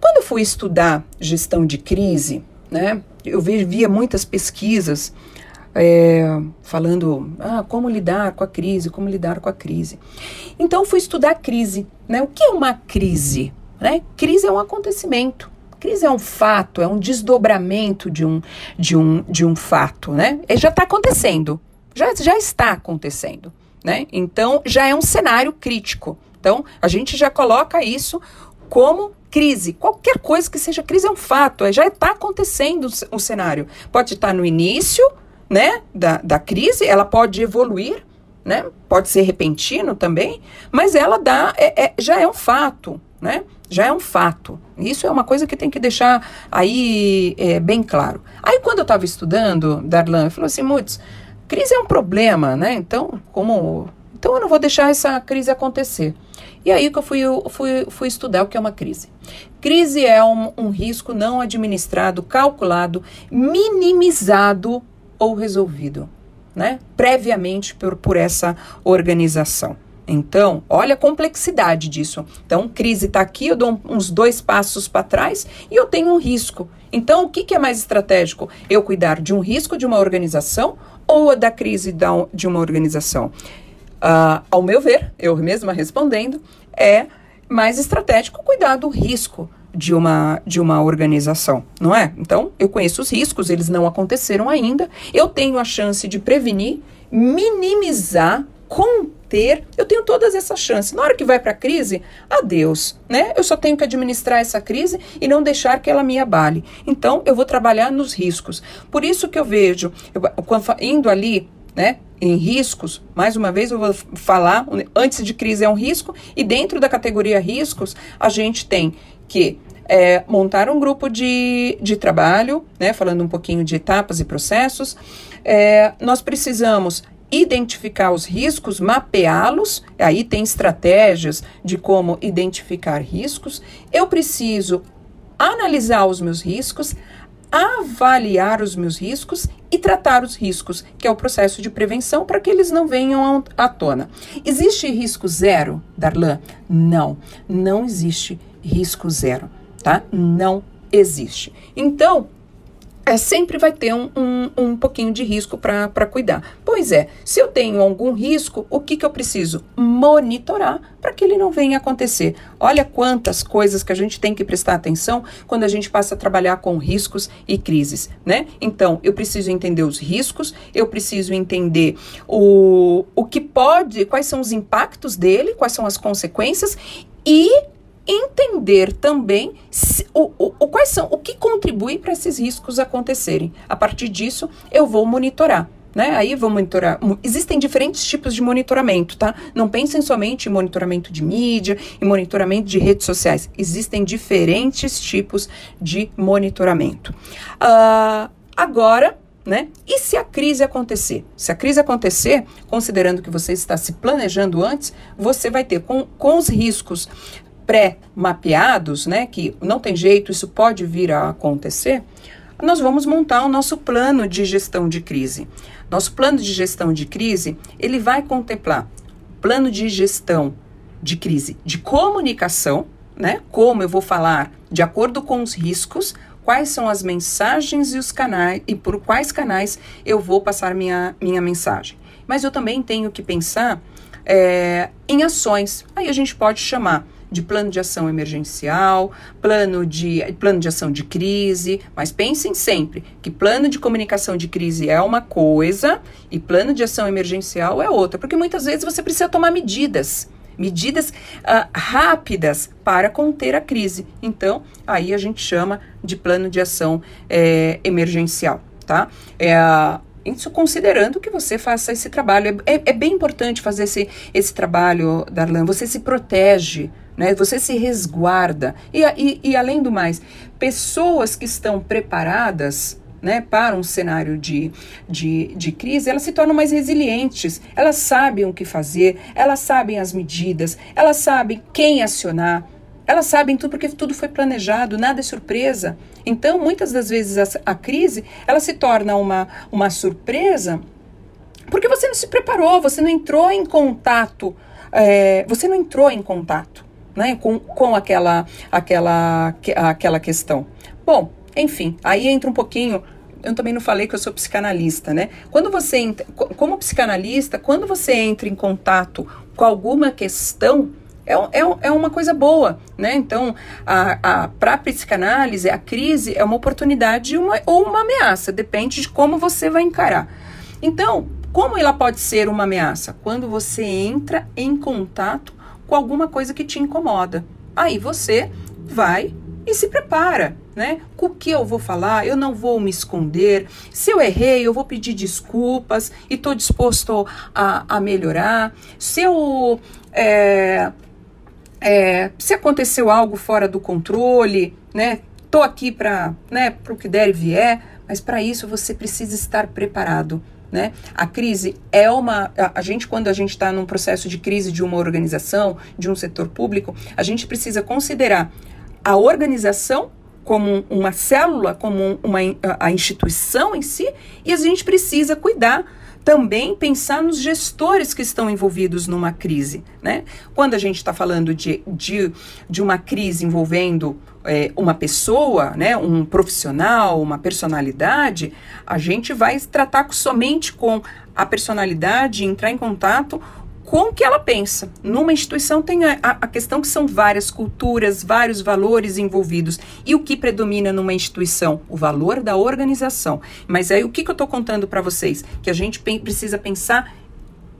S3: quando eu fui estudar gestão de crise, né, eu via muitas pesquisas é, falando ah, como lidar com a crise, como lidar com a crise. Então, fui estudar crise. Né? O que é uma crise? Né? Crise é um acontecimento Crise é um fato, é um desdobramento de um, de um, de um fato, né? E já está acontecendo, já, já está acontecendo, né? Então, já é um cenário crítico. Então, a gente já coloca isso como crise. Qualquer coisa que seja crise é um fato, é, já está acontecendo o cenário. Pode estar no início né, da, da crise, ela pode evoluir, né, pode ser repentino também, mas ela dá, é, é, já é um fato, né? Já é um fato. Isso é uma coisa que tem que deixar aí é, bem claro. Aí quando eu estava estudando, Darlan falou assim, Muts, crise é um problema, né? Então, como então eu não vou deixar essa crise acontecer. E aí que eu fui, fui, fui estudar o que é uma crise. Crise é um, um risco não administrado, calculado, minimizado ou resolvido, né? Previamente por, por essa organização. Então, olha a complexidade disso. Então, crise está aqui, eu dou uns dois passos para trás e eu tenho um risco. Então, o que, que, é mais estratégico? Eu cuidar de um risco de uma organização ou da crise de uma organização? Uh, ao meu ver, eu mesma respondendo, é mais estratégico cuidar do risco de uma, de uma organização, não é? Então, eu conheço os riscos, eles não aconteceram ainda, eu tenho a chance de prevenir, minimizar, conter, eu tenho todas essas chances. Na hora que vai para a crise, adeus, né? Eu só tenho que administrar essa crise e não deixar que ela me abale. Então, eu vou trabalhar nos riscos. Por isso que eu vejo, eu, indo ali né, em riscos, mais uma vez eu vou falar, antes de crise é um risco, e dentro da categoria riscos, a gente tem que é, montar um grupo de, de trabalho, né, falando um pouquinho de etapas e processos. É, nós precisamos identificar os riscos, mapeá-los, aí tem estratégias de como identificar riscos. Eu preciso analisar os meus riscos, avaliar os meus riscos e tratar os riscos, que é o processo de prevenção para que eles não venham à tona. Existe risco zero, Darlan? Não, não existe risco zero, tá? Não existe. Então, é, sempre vai ter um, um, um pouquinho de risco para cuidar. Pois é, se eu tenho algum risco, o que, que eu preciso? Monitorar para que ele não venha acontecer. Olha quantas coisas que a gente tem que prestar atenção quando a gente passa a trabalhar com riscos e crises, né? Então, eu preciso entender os riscos, eu preciso entender o, o que pode, quais são os impactos dele, quais são as consequências e entender também se, o, o, o, quais são, o que contribui para esses riscos acontecerem. A partir disso, eu vou monitorar. Né? Aí vou monitorar. Existem diferentes tipos de monitoramento, tá? Não pensem somente em monitoramento de mídia e monitoramento de redes sociais. Existem diferentes tipos de monitoramento. Uh, agora, né? E se a crise acontecer? Se a crise acontecer, considerando que você está se planejando antes, você vai ter com, com os riscos pré-mapeados, né, que não tem jeito, isso pode vir a acontecer, nós vamos montar o nosso plano de gestão de crise. Nosso plano de gestão de crise, ele vai contemplar plano de gestão de crise de comunicação, né? Como eu vou falar de acordo com os riscos, quais são as mensagens e os canais e por quais canais eu vou passar minha, minha mensagem. Mas eu também tenho que pensar é, em ações. Aí a gente pode chamar de plano de ação emergencial, plano de, plano de ação de crise, mas pensem sempre que plano de comunicação de crise é uma coisa e plano de ação emergencial é outra, porque muitas vezes você precisa tomar medidas medidas uh, rápidas para conter a crise. Então, aí a gente chama de plano de ação é, emergencial, tá? É, isso considerando que você faça esse trabalho. É, é, é bem importante fazer esse, esse trabalho, Darlan. Você se protege né? Você se resguarda. E, e, e além do mais, pessoas que estão preparadas né, para um cenário de, de, de crise, elas se tornam mais resilientes, elas sabem o que fazer, elas sabem as medidas, elas sabem quem acionar, elas sabem tudo porque tudo foi planejado, nada é surpresa. Então, muitas das vezes a, a crise, ela se torna uma, uma surpresa porque você não se preparou, você não entrou em contato, é, você não entrou em contato né, com, com aquela, aquela, aquela questão. Bom, enfim, aí entra um pouquinho. Eu também não falei que eu sou psicanalista, né? Quando você como psicanalista, quando você entra em contato com alguma questão, é, é, é uma coisa boa, né? Então, a, a, para a psicanálise, a crise é uma oportunidade uma, ou uma ameaça, depende de como você vai encarar. Então, como ela pode ser uma ameaça? Quando você entra em contato com alguma coisa que te incomoda. aí você vai e se prepara, né? Com o que eu vou falar, eu não vou me esconder. Se eu errei, eu vou pedir desculpas e estou disposto a, a, melhorar. Se eu. É, é, se aconteceu algo fora do controle, né? Tô aqui para né, o que der e vier, mas para isso você precisa estar preparado. Né? A crise é uma. A, gente, quando a gente está num processo de crise de uma organização, de um setor público, a gente precisa considerar a organização como uma célula, como uma, a instituição em si, e a gente precisa cuidar também pensar nos gestores que estão envolvidos numa crise. Né? Quando a gente está falando de, de, de uma crise envolvendo é, uma pessoa, né, um profissional, uma personalidade, a gente vai tratar somente com a personalidade, entrar em contato com o que ela pensa. Numa instituição tem a, a, questão que são várias culturas, vários valores envolvidos. E o que predomina numa instituição? O valor da organização. Mas aí o que, que eu estou contando para vocês? Que a gente precisa pensar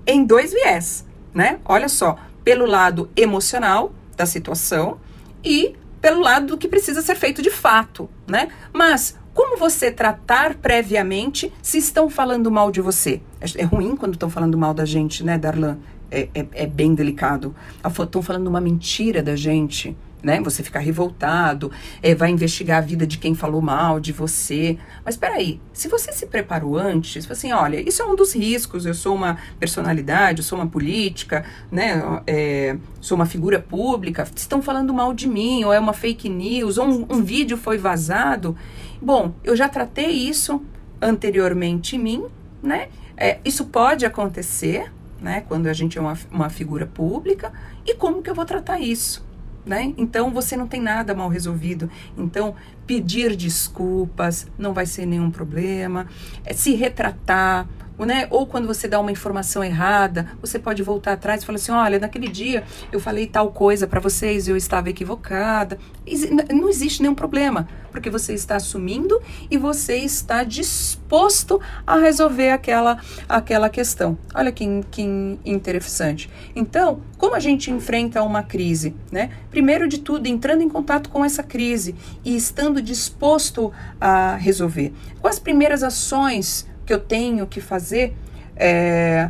S3: em dois viés, né? Olha só, pelo lado emocional da situação e pelo lado do que precisa ser feito de fato, né? Mas como você tratar previamente se estão falando mal de você? É, é ruim quando estão falando mal da gente, né, Darlan? é, é, é bem delicado. Estão falando uma mentira da gente, né? Você fica revoltado, é, vai investigar a vida de quem falou mal de você. Mas espera aí, se você se preparou antes, assim, olha, isso é um dos riscos. Eu sou uma personalidade, eu sou uma política, né? É, sou uma figura pública. Estão falando mal de mim, ou é uma fake news, ou um, um vídeo foi vazado. Bom, eu já tratei isso anteriormente em mim, né? É, isso pode acontecer, né? Quando a gente é uma, uma figura pública, e como que eu vou tratar isso? Né? Então você não tem nada mal resolvido. Então pedir desculpas não vai ser nenhum problema. É, se retratar, né? Ou quando você dá uma informação errada, você pode voltar atrás e falar assim: olha, naquele dia eu falei tal coisa para vocês, eu estava equivocada. Não existe nenhum problema, porque você está assumindo e você está disposto a resolver aquela, aquela questão. Olha que, que interessante. Então, como a gente enfrenta uma crise, né? Primeiro de tudo, entrando em contato com essa crise e estando disposto a resolver. Quais as primeiras ações que eu tenho que fazer é,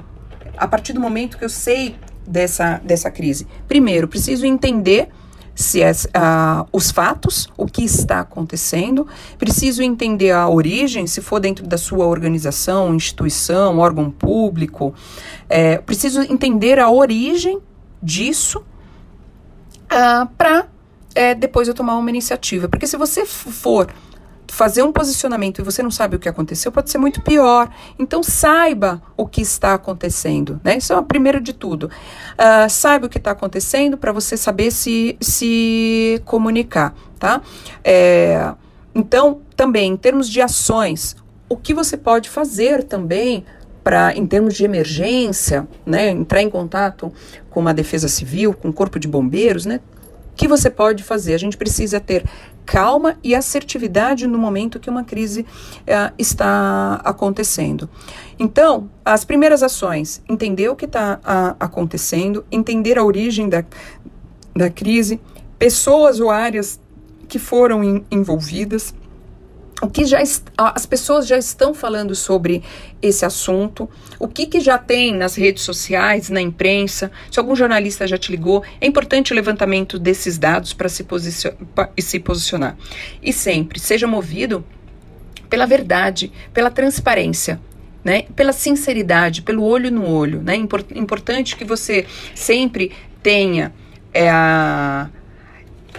S3: a partir do momento que eu sei dessa, dessa crise? Primeiro, preciso entender se é, uh, os fatos, o que está acontecendo, preciso entender a origem, se for dentro da sua organização, instituição, órgão público, é, preciso entender a origem disso uh, para é, depois eu tomar uma iniciativa. Porque se você for fazer um posicionamento e você não sabe o que aconteceu, pode ser muito pior. Então, saiba o que está acontecendo, né? Isso é o primeiro de tudo. Uh, saiba o que está acontecendo para você saber se, se comunicar, tá? É, então, também, em termos de ações, o que você pode fazer também para, em termos de emergência, né, entrar em contato com uma defesa civil, com um corpo de bombeiros, né, o que você pode fazer? A gente precisa ter calma e assertividade no momento que uma crise uh, está acontecendo. Então, as primeiras ações: entender o que está uh, acontecendo, entender a origem da, da crise, pessoas ou áreas que foram in, envolvidas o que já as pessoas já estão falando sobre esse assunto, o que, que já tem nas redes sociais, na imprensa, se algum jornalista já te ligou, é importante o levantamento desses dados para se, posicion se posicionar. E sempre seja movido pela verdade, pela transparência, né? pela sinceridade, pelo olho no olho. Né? Import importante que você sempre tenha é,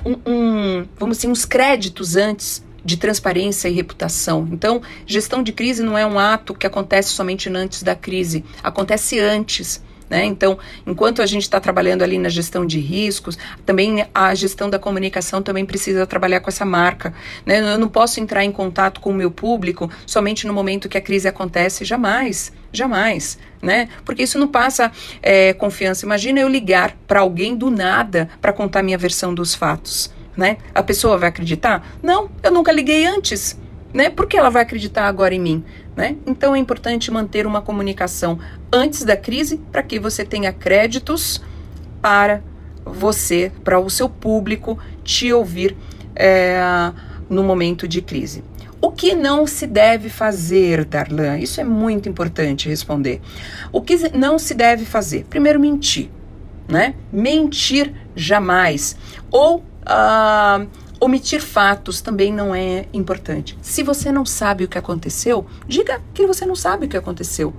S3: um, um, vamos dizer, uns créditos antes de transparência e reputação. Então, gestão de crise não é um ato que acontece somente antes da crise, acontece antes. Né? Então, enquanto a gente está trabalhando ali na gestão de riscos, também a gestão da comunicação também precisa trabalhar com essa marca. Né? Eu não posso entrar em contato com o meu público somente no momento que a crise acontece, jamais, jamais. Né? Porque isso não passa é, confiança. Imagina eu ligar para alguém do nada para contar minha versão dos fatos né? A pessoa vai acreditar? Não, eu nunca liguei antes, né? Por que ela vai acreditar agora em mim, né? Então é importante manter uma comunicação antes da crise para que você tenha créditos para você, para o seu público te ouvir é, no momento de crise. O que não se deve fazer, Darlan? Isso é muito importante responder. O que não se deve fazer? Primeiro, mentir, né? Mentir jamais. Ou uh, omitir fatos também não é importante. Se você não sabe o que aconteceu, diga que você não sabe o que aconteceu.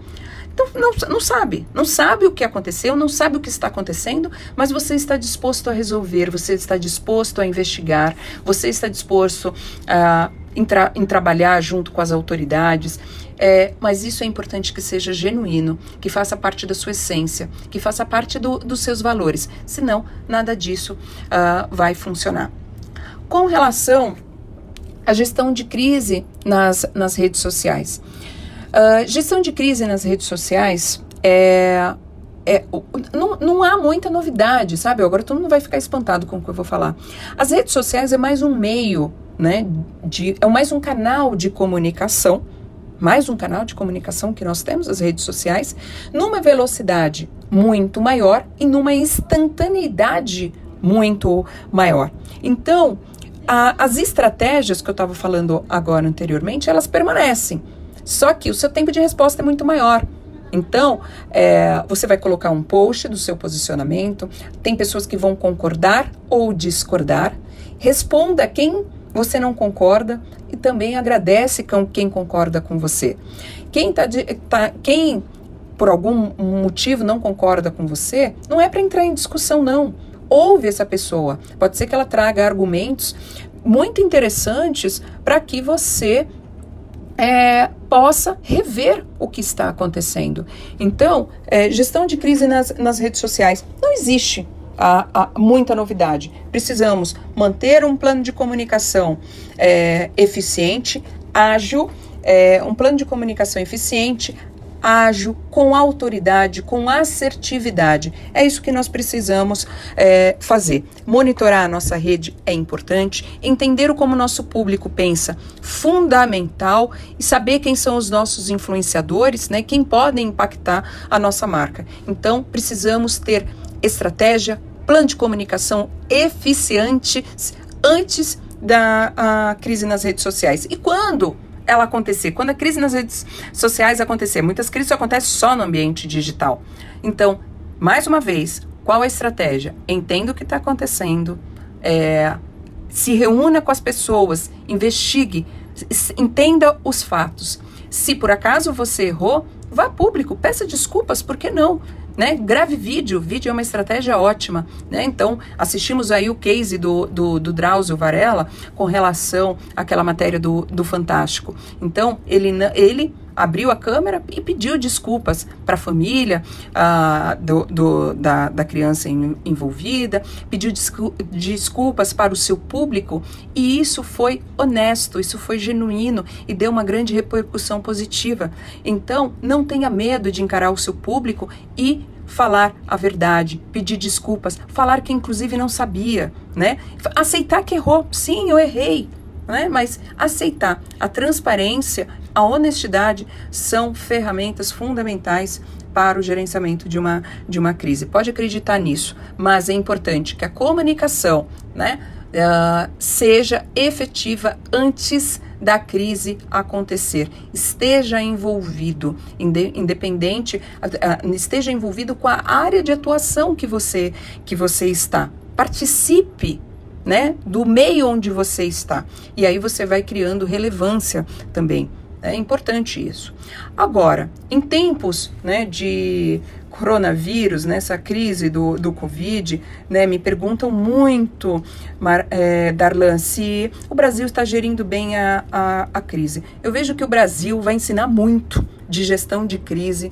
S3: Então, não, não sabe, não sabe o que aconteceu, não sabe o que está acontecendo, mas você está disposto a resolver, você está disposto a investigar, você está disposto a em, tra em trabalhar junto com as autoridades. É, mas isso é importante que seja genuíno, que faça parte da sua essência, que faça parte do, dos seus valores. Senão, nada disso uh, vai funcionar. Com relação à gestão de crise nas, nas redes sociais. Uh, gestão de crise nas redes sociais é, é, não, não há muita novidade, sabe? Agora todo mundo vai ficar espantado com o que eu vou falar. As redes sociais é mais um meio, né? De, é mais um canal de comunicação, mais um canal de comunicação que nós temos, as redes sociais, numa velocidade muito maior e numa instantaneidade muito maior. Então, a, as estratégias que eu estava falando agora anteriormente, elas permanecem. Só que o seu tempo de resposta é muito maior. Então, é, você vai colocar um post do seu posicionamento. Tem pessoas que vão concordar ou discordar. Responda quem você não concorda e também agradece com quem concorda com você. Quem, tá, de, tá quem por algum motivo não concorda com você, não é para entrar em discussão, não. Ouve essa pessoa. Pode ser que ela traga argumentos muito interessantes para que você é, possa rever o que está acontecendo. Então, é, gestão de crise nas, nas redes sociais não existe há, há muita novidade. Precisamos manter um plano de comunicação é, eficiente, ágil, é, um plano de comunicação eficiente, ágil, com autoridade, com assertividade. É isso que nós precisamos é, fazer. Monitorar a nossa rede é importante, entender como o nosso público pensa, fundamental, e saber quem são os nossos influenciadores, né, quem podem impactar a nossa marca. Então, precisamos ter estratégia, plano de comunicação eficiente antes da crise nas redes sociais. E quando ela acontecer, quando a crise nas redes sociais acontecer, muitas crises acontecem só no ambiente digital. Então, mais uma vez, qual a estratégia? Entenda o que está acontecendo, é, se reúna com as pessoas, investigue, entenda os fatos. Se por acaso você errou, vá público, peça desculpas, por que não? Né? Grave vídeo, vídeo é uma estratégia ótima. Né? Então, assistimos aí o case do, do, do Drauzio Varela com relação àquela matéria do, do Fantástico. Então, ele, ele abriu a câmera e pediu desculpas para a família uh, do, do, da, da criança envolvida, pediu descu desculpas para o seu público e isso foi honesto, isso foi genuíno e deu uma grande repercussão positiva. Então, não tenha medo de encarar o seu público e falar a verdade, pedir desculpas, falar que inclusive não sabia, né? Aceitar que errou. Sim, eu errei. Né? Mas aceitar a transparência, a honestidade são ferramentas fundamentais para o gerenciamento de uma, de uma crise. Pode acreditar nisso, mas é importante que a comunicação né, uh, seja efetiva antes da crise acontecer. Esteja envolvido, independente, esteja envolvido com a área de atuação que você, que você está. Participe né, do meio onde você está. E aí você vai criando relevância também. É importante isso. Agora, em tempos né, de coronavírus, nessa crise do, do Covid, né, me perguntam muito, Mar, é, Darlan, se o Brasil está gerindo bem a, a, a crise. Eu vejo que o Brasil vai ensinar muito de gestão de crise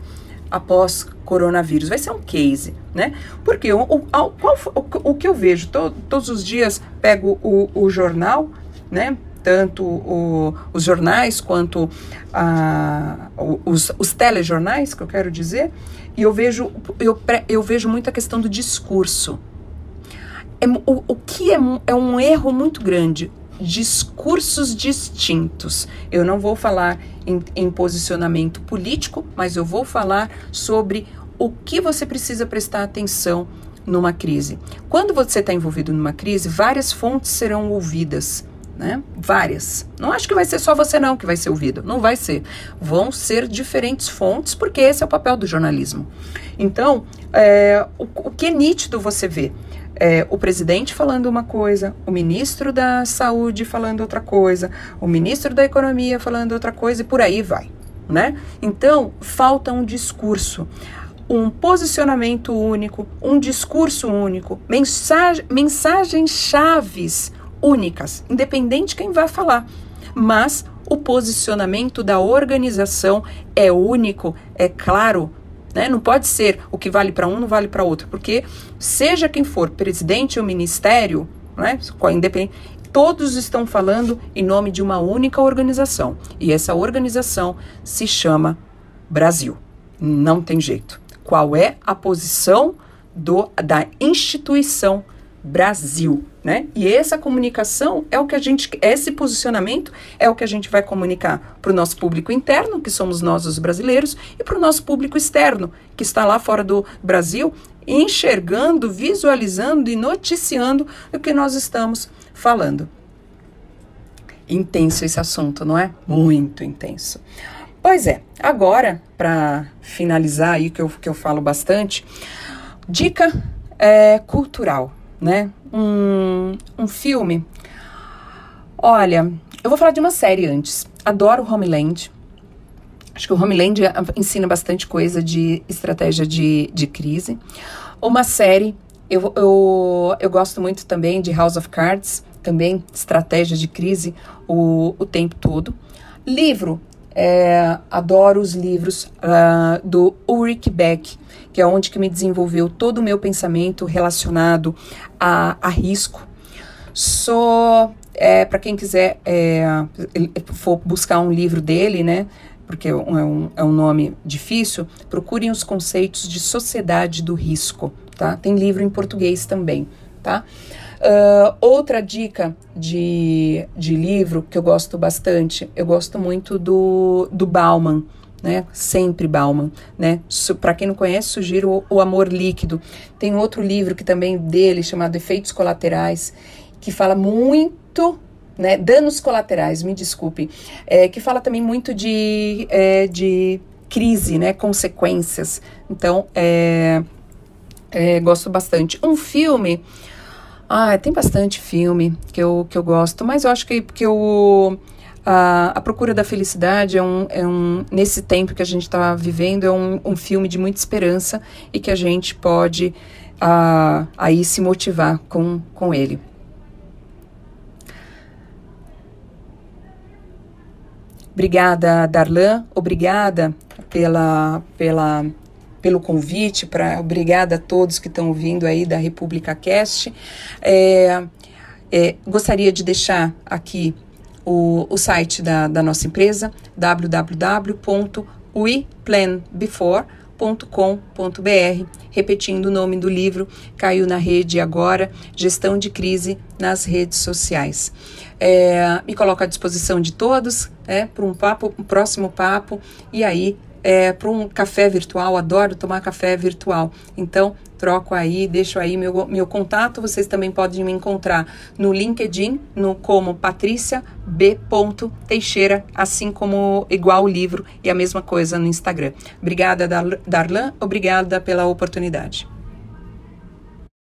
S3: após coronavírus. Vai ser um case, né? Porque o, o, qual, o, o que eu vejo, to, todos os dias pego o, o jornal, né? tanto o, os jornais quanto a, os, os telejornais, que eu quero dizer, e eu vejo, eu, eu vejo muito a questão do discurso. É, o, o que é, é um erro muito grande? Discursos distintos. Eu não vou falar em, em posicionamento político, mas eu vou falar sobre o que você precisa prestar atenção numa crise? Quando você está envolvido numa crise, várias fontes serão ouvidas. Né? Várias. Não acho que vai ser só você não que vai ser ouvido. Não vai ser. Vão ser diferentes fontes, porque esse é o papel do jornalismo. Então, é, o, o que é nítido você vê? É, o presidente falando uma coisa, o ministro da saúde falando outra coisa, o ministro da economia falando outra coisa e por aí vai, né? Então, falta um discurso um posicionamento único, um discurso único, mensagem, mensagens chaves únicas, independente quem vai falar. Mas o posicionamento da organização é único, é claro, né? Não pode ser o que vale para um não vale para outro, porque seja quem for, presidente ou ministério, né? independente, todos estão falando em nome de uma única organização. E essa organização se chama Brasil. Não tem jeito qual é a posição do, da instituição Brasil, né? E essa comunicação é o que a gente, esse posicionamento é o que a gente vai comunicar para o nosso público interno, que somos nós os brasileiros, e para o nosso público externo, que está lá fora do Brasil, enxergando, visualizando e noticiando o que nós estamos falando. Intenso esse assunto, não é? Muito intenso. Pois é, agora, para finalizar aí, que eu, que eu falo bastante, dica é, cultural, né? Um, um filme. Olha, eu vou falar de uma série antes. Adoro Homeland. Acho que o Homeland ensina bastante coisa de estratégia de, de crise. Uma série, eu, eu, eu gosto muito também de House of Cards, também estratégia de crise o, o tempo todo. Livro, é, adoro os livros uh, do Ulrich Beck, que é onde que me desenvolveu todo o meu pensamento relacionado a, a risco. Sou, é, para quem quiser é, for buscar um livro dele, né? Porque é um, é um nome difícil, procurem os conceitos de sociedade do risco, tá? Tem livro em português também, tá? Uh, outra dica de, de livro que eu gosto bastante, eu gosto muito do, do Bauman, né? Sempre Bauman, né? Para quem não conhece, sugiro o, o, Amor Líquido. Tem outro livro que também dele chamado Efeitos Colaterais, que fala muito, né? Danos colaterais, me desculpe, é, que fala também muito de, é, de crise, né? Consequências. Então, é, é, gosto bastante. Um filme ah, tem bastante filme que eu, que eu gosto, mas eu acho que, que eu, a, a Procura da Felicidade é um, é um nesse tempo que a gente está vivendo, é um, um filme de muita esperança e que a gente pode uh, aí se motivar com, com ele. Obrigada, Darlan. Obrigada pela, pela pelo convite, para obrigada a todos que estão ouvindo aí da República Cast. É, é, gostaria de deixar aqui o, o site da, da nossa empresa, www.weplanbefore.com.br. Repetindo o nome do livro, caiu na rede agora, Gestão de Crise nas Redes Sociais. É, me coloco à disposição de todos é, para um papo, um próximo papo, e aí é, para um café virtual, adoro tomar café virtual. Então, troco aí, deixo aí meu, meu contato. Vocês também podem me encontrar no LinkedIn, no como Patrícia B. Teixeira, assim como igual o livro e a mesma coisa no Instagram. Obrigada, Darlan. Obrigada pela oportunidade.